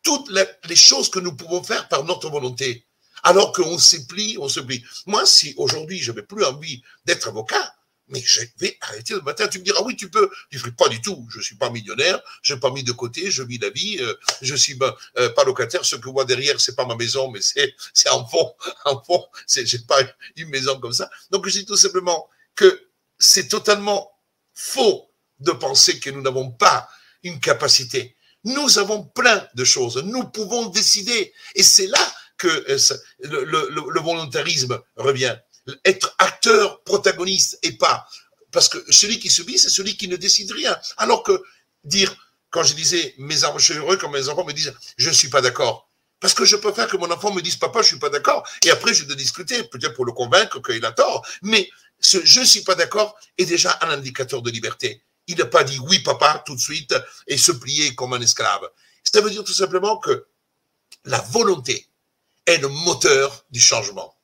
toutes les choses que nous pouvons faire par notre volonté, alors qu'on se plie, on se plie. Moi, si aujourd'hui je n'avais plus envie d'être avocat, mais je vais arrêter le matin. Tu me diras, oui, tu peux. Je ne pas du tout. Je ne suis pas millionnaire, je n'ai pas mis de côté, je vis la vie, euh, je suis ben, euh, pas locataire. Ce que voyez derrière, c'est pas ma maison, mais *laughs* c'est, en fond. En fond, c'est, j'ai pas une maison comme ça. Donc, je dis tout simplement que c'est totalement faux de penser que nous n'avons pas une capacité. Nous avons plein de choses. Nous pouvons décider. Et c'est là que euh, le, volontarisme revient. Être acteur, protagoniste et pas. Parce que celui qui subit, c'est celui qui ne décide rien. Alors que dire, quand je disais, mes enfants, je suis heureux quand mes enfants me disent, je ne suis pas d'accord. Parce que je préfère que mon enfant me dise, papa, je suis pas d'accord. Et après, je vais discuter, peut-être pour le convaincre qu'il a tort. Mais ce je ne suis pas d'accord est déjà un indicateur de liberté. Il n'a pas dit oui, papa, tout de suite, et se plier comme un esclave. Ça veut dire tout simplement que la volonté est le moteur du changement.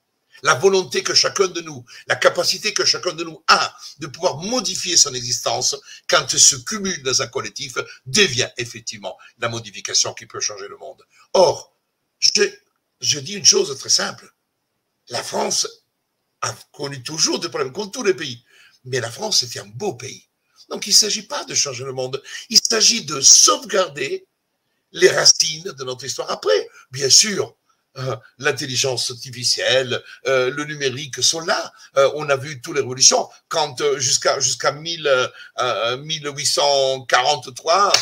La volonté que chacun de nous, la capacité que chacun de nous a de pouvoir modifier son existence quand se cumule dans un collectif devient effectivement la modification qui peut changer le monde. Or, je, je dis une chose très simple. La France a connu toujours des problèmes, comme tous les pays. Mais la France, c'était un beau pays. Donc, il ne s'agit pas de changer le monde. Il s'agit de sauvegarder les racines de notre histoire. Après, bien sûr, euh, l'intelligence artificielle, euh, le numérique sont là. Euh, on a vu toutes les révolutions. Quand jusqu'à jusqu'à 1843,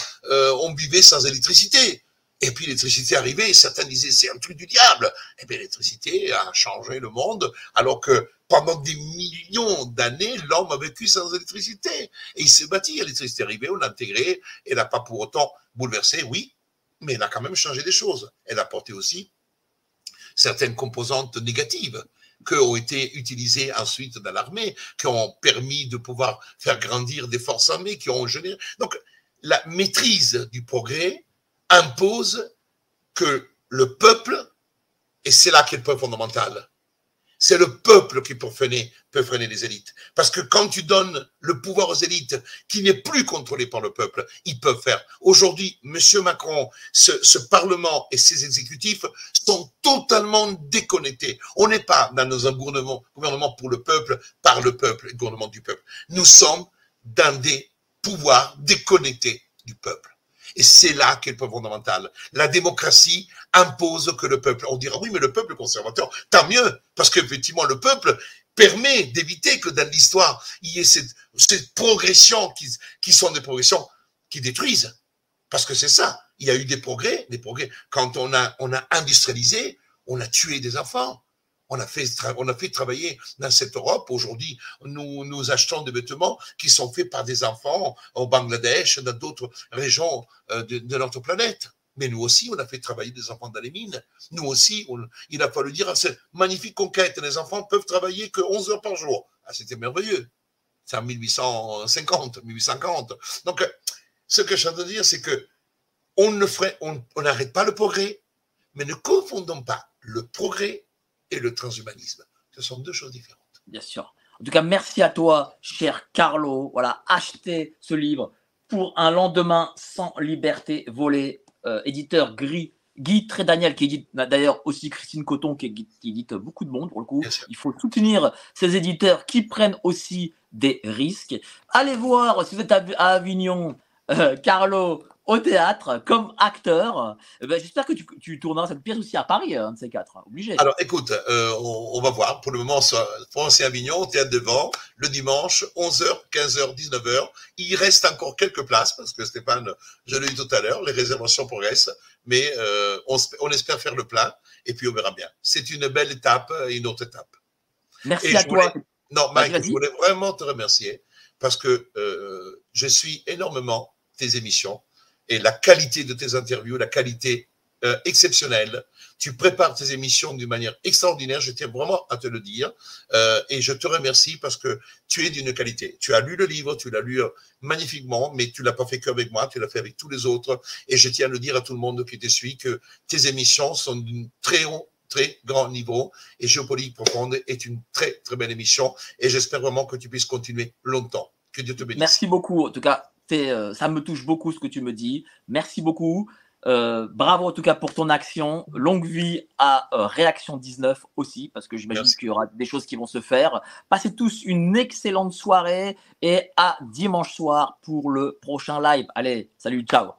on vivait sans électricité. Et puis l'électricité arrivait, certains disaient c'est un truc du diable. Eh bien l'électricité a changé le monde, alors que pendant des millions d'années, l'homme a vécu sans électricité. Et il s'est bâti, l'électricité est arrivée, on l'a intégrée, elle n'a pas pour autant bouleversé, oui, mais elle a quand même changé des choses. Elle a apporté aussi certaines composantes négatives qui ont été utilisées ensuite dans l'armée, qui ont permis de pouvoir faire grandir des forces armées, qui ont généré. Donc, la maîtrise du progrès impose que le peuple, et c'est là qu'est le point fondamental, c'est le peuple qui peut freiner, peut freiner les élites. Parce que quand tu donnes le pouvoir aux élites qui n'est plus contrôlé par le peuple, ils peuvent faire. Aujourd'hui, Monsieur Macron, ce, Parlement et ses exécutifs sont totalement déconnectés. On n'est pas dans un gouvernement, gouvernement pour le peuple, par le peuple, le gouvernement du peuple. Nous sommes dans des pouvoirs déconnectés du peuple. Et c'est là qu'est le point fondamental. La démocratie impose que le peuple, on dira oui, mais le peuple conservateur, tant mieux, parce qu'effectivement, le peuple permet d'éviter que dans l'histoire, il y ait cette, progression qui, qui sont des progressions qui détruisent. Parce que c'est ça. Il y a eu des progrès, des progrès. Quand on a, on a industrialisé, on a tué des enfants. On a fait, on a fait travailler dans cette Europe. Aujourd'hui, nous, nous achetons des vêtements qui sont faits par des enfants au Bangladesh, dans d'autres régions euh, de, notre planète. Mais nous aussi, on a fait travailler des enfants dans les mines. Nous aussi, il a fallu dire à cette magnifique conquête, les enfants peuvent travailler que 11 heures par jour. Ah, c'était merveilleux. C'est en 1850, 1840. Donc, ce que je veux dire, c'est que on ferait, on n'arrête pas le progrès, mais ne confondons pas le progrès et le transhumanisme. Ce sont deux choses différentes. Bien sûr. En tout cas, merci à toi, cher Carlo. Voilà, achetez ce livre pour un lendemain sans liberté volée. Euh, éditeur gris, Guy Trédaniel, qui édite d'ailleurs aussi Christine Coton, qui, édite beaucoup de monde pour le coup. Il faut soutenir ces éditeurs qui prennent aussi des risques. Allez voir, si vous êtes à, Avignon, euh, Carlo au théâtre comme acteur. Eh ben, j'espère que tu, tu, tourneras cette pièce aussi à Paris, un de ces quatre. Obligé. Alors écoute, euh, on, va voir. Pour le moment, France et Avignon, au théâtre de Vent, le dimanche, 11h, 15h, 19h. Il reste encore quelques places parce que Stéphane, je l'ai dit tout à l'heure, les réservations progressent, mais euh, on, espère faire le plein et puis on verra bien. C'est une belle étape, une autre étape. Merci à toi. non, Mike, je voulais vraiment te remercier parce que euh, je suis énormément tes émissions et la qualité de tes interviews, la qualité euh, exceptionnelle. Tu prépares tes émissions d'une manière extraordinaire, je tiens vraiment à te le dire. Euh, et je te remercie parce que tu es d'une qualité. Tu as lu le livre, tu l'as lu euh, magnifiquement, mais tu l'as pas fait qu'avec moi, tu l'as fait avec tous les autres. Et je tiens à le dire à tout le monde qui te suit que tes émissions sont d'un très haut très grand niveau et Géopolitique Profonde est une très très belle émission et j'espère vraiment que tu puisses continuer longtemps. Que Dieu te bénisse. Merci beaucoup. En tout cas, euh, ça me touche beaucoup ce que tu me dis. Merci beaucoup. Euh, bravo en tout cas pour ton action. Longue vie à euh, Réaction 19 aussi, parce que j'imagine qu'il y aura des choses qui vont se faire. Passez tous une excellente soirée et à dimanche soir pour le prochain live. Allez, salut, ciao.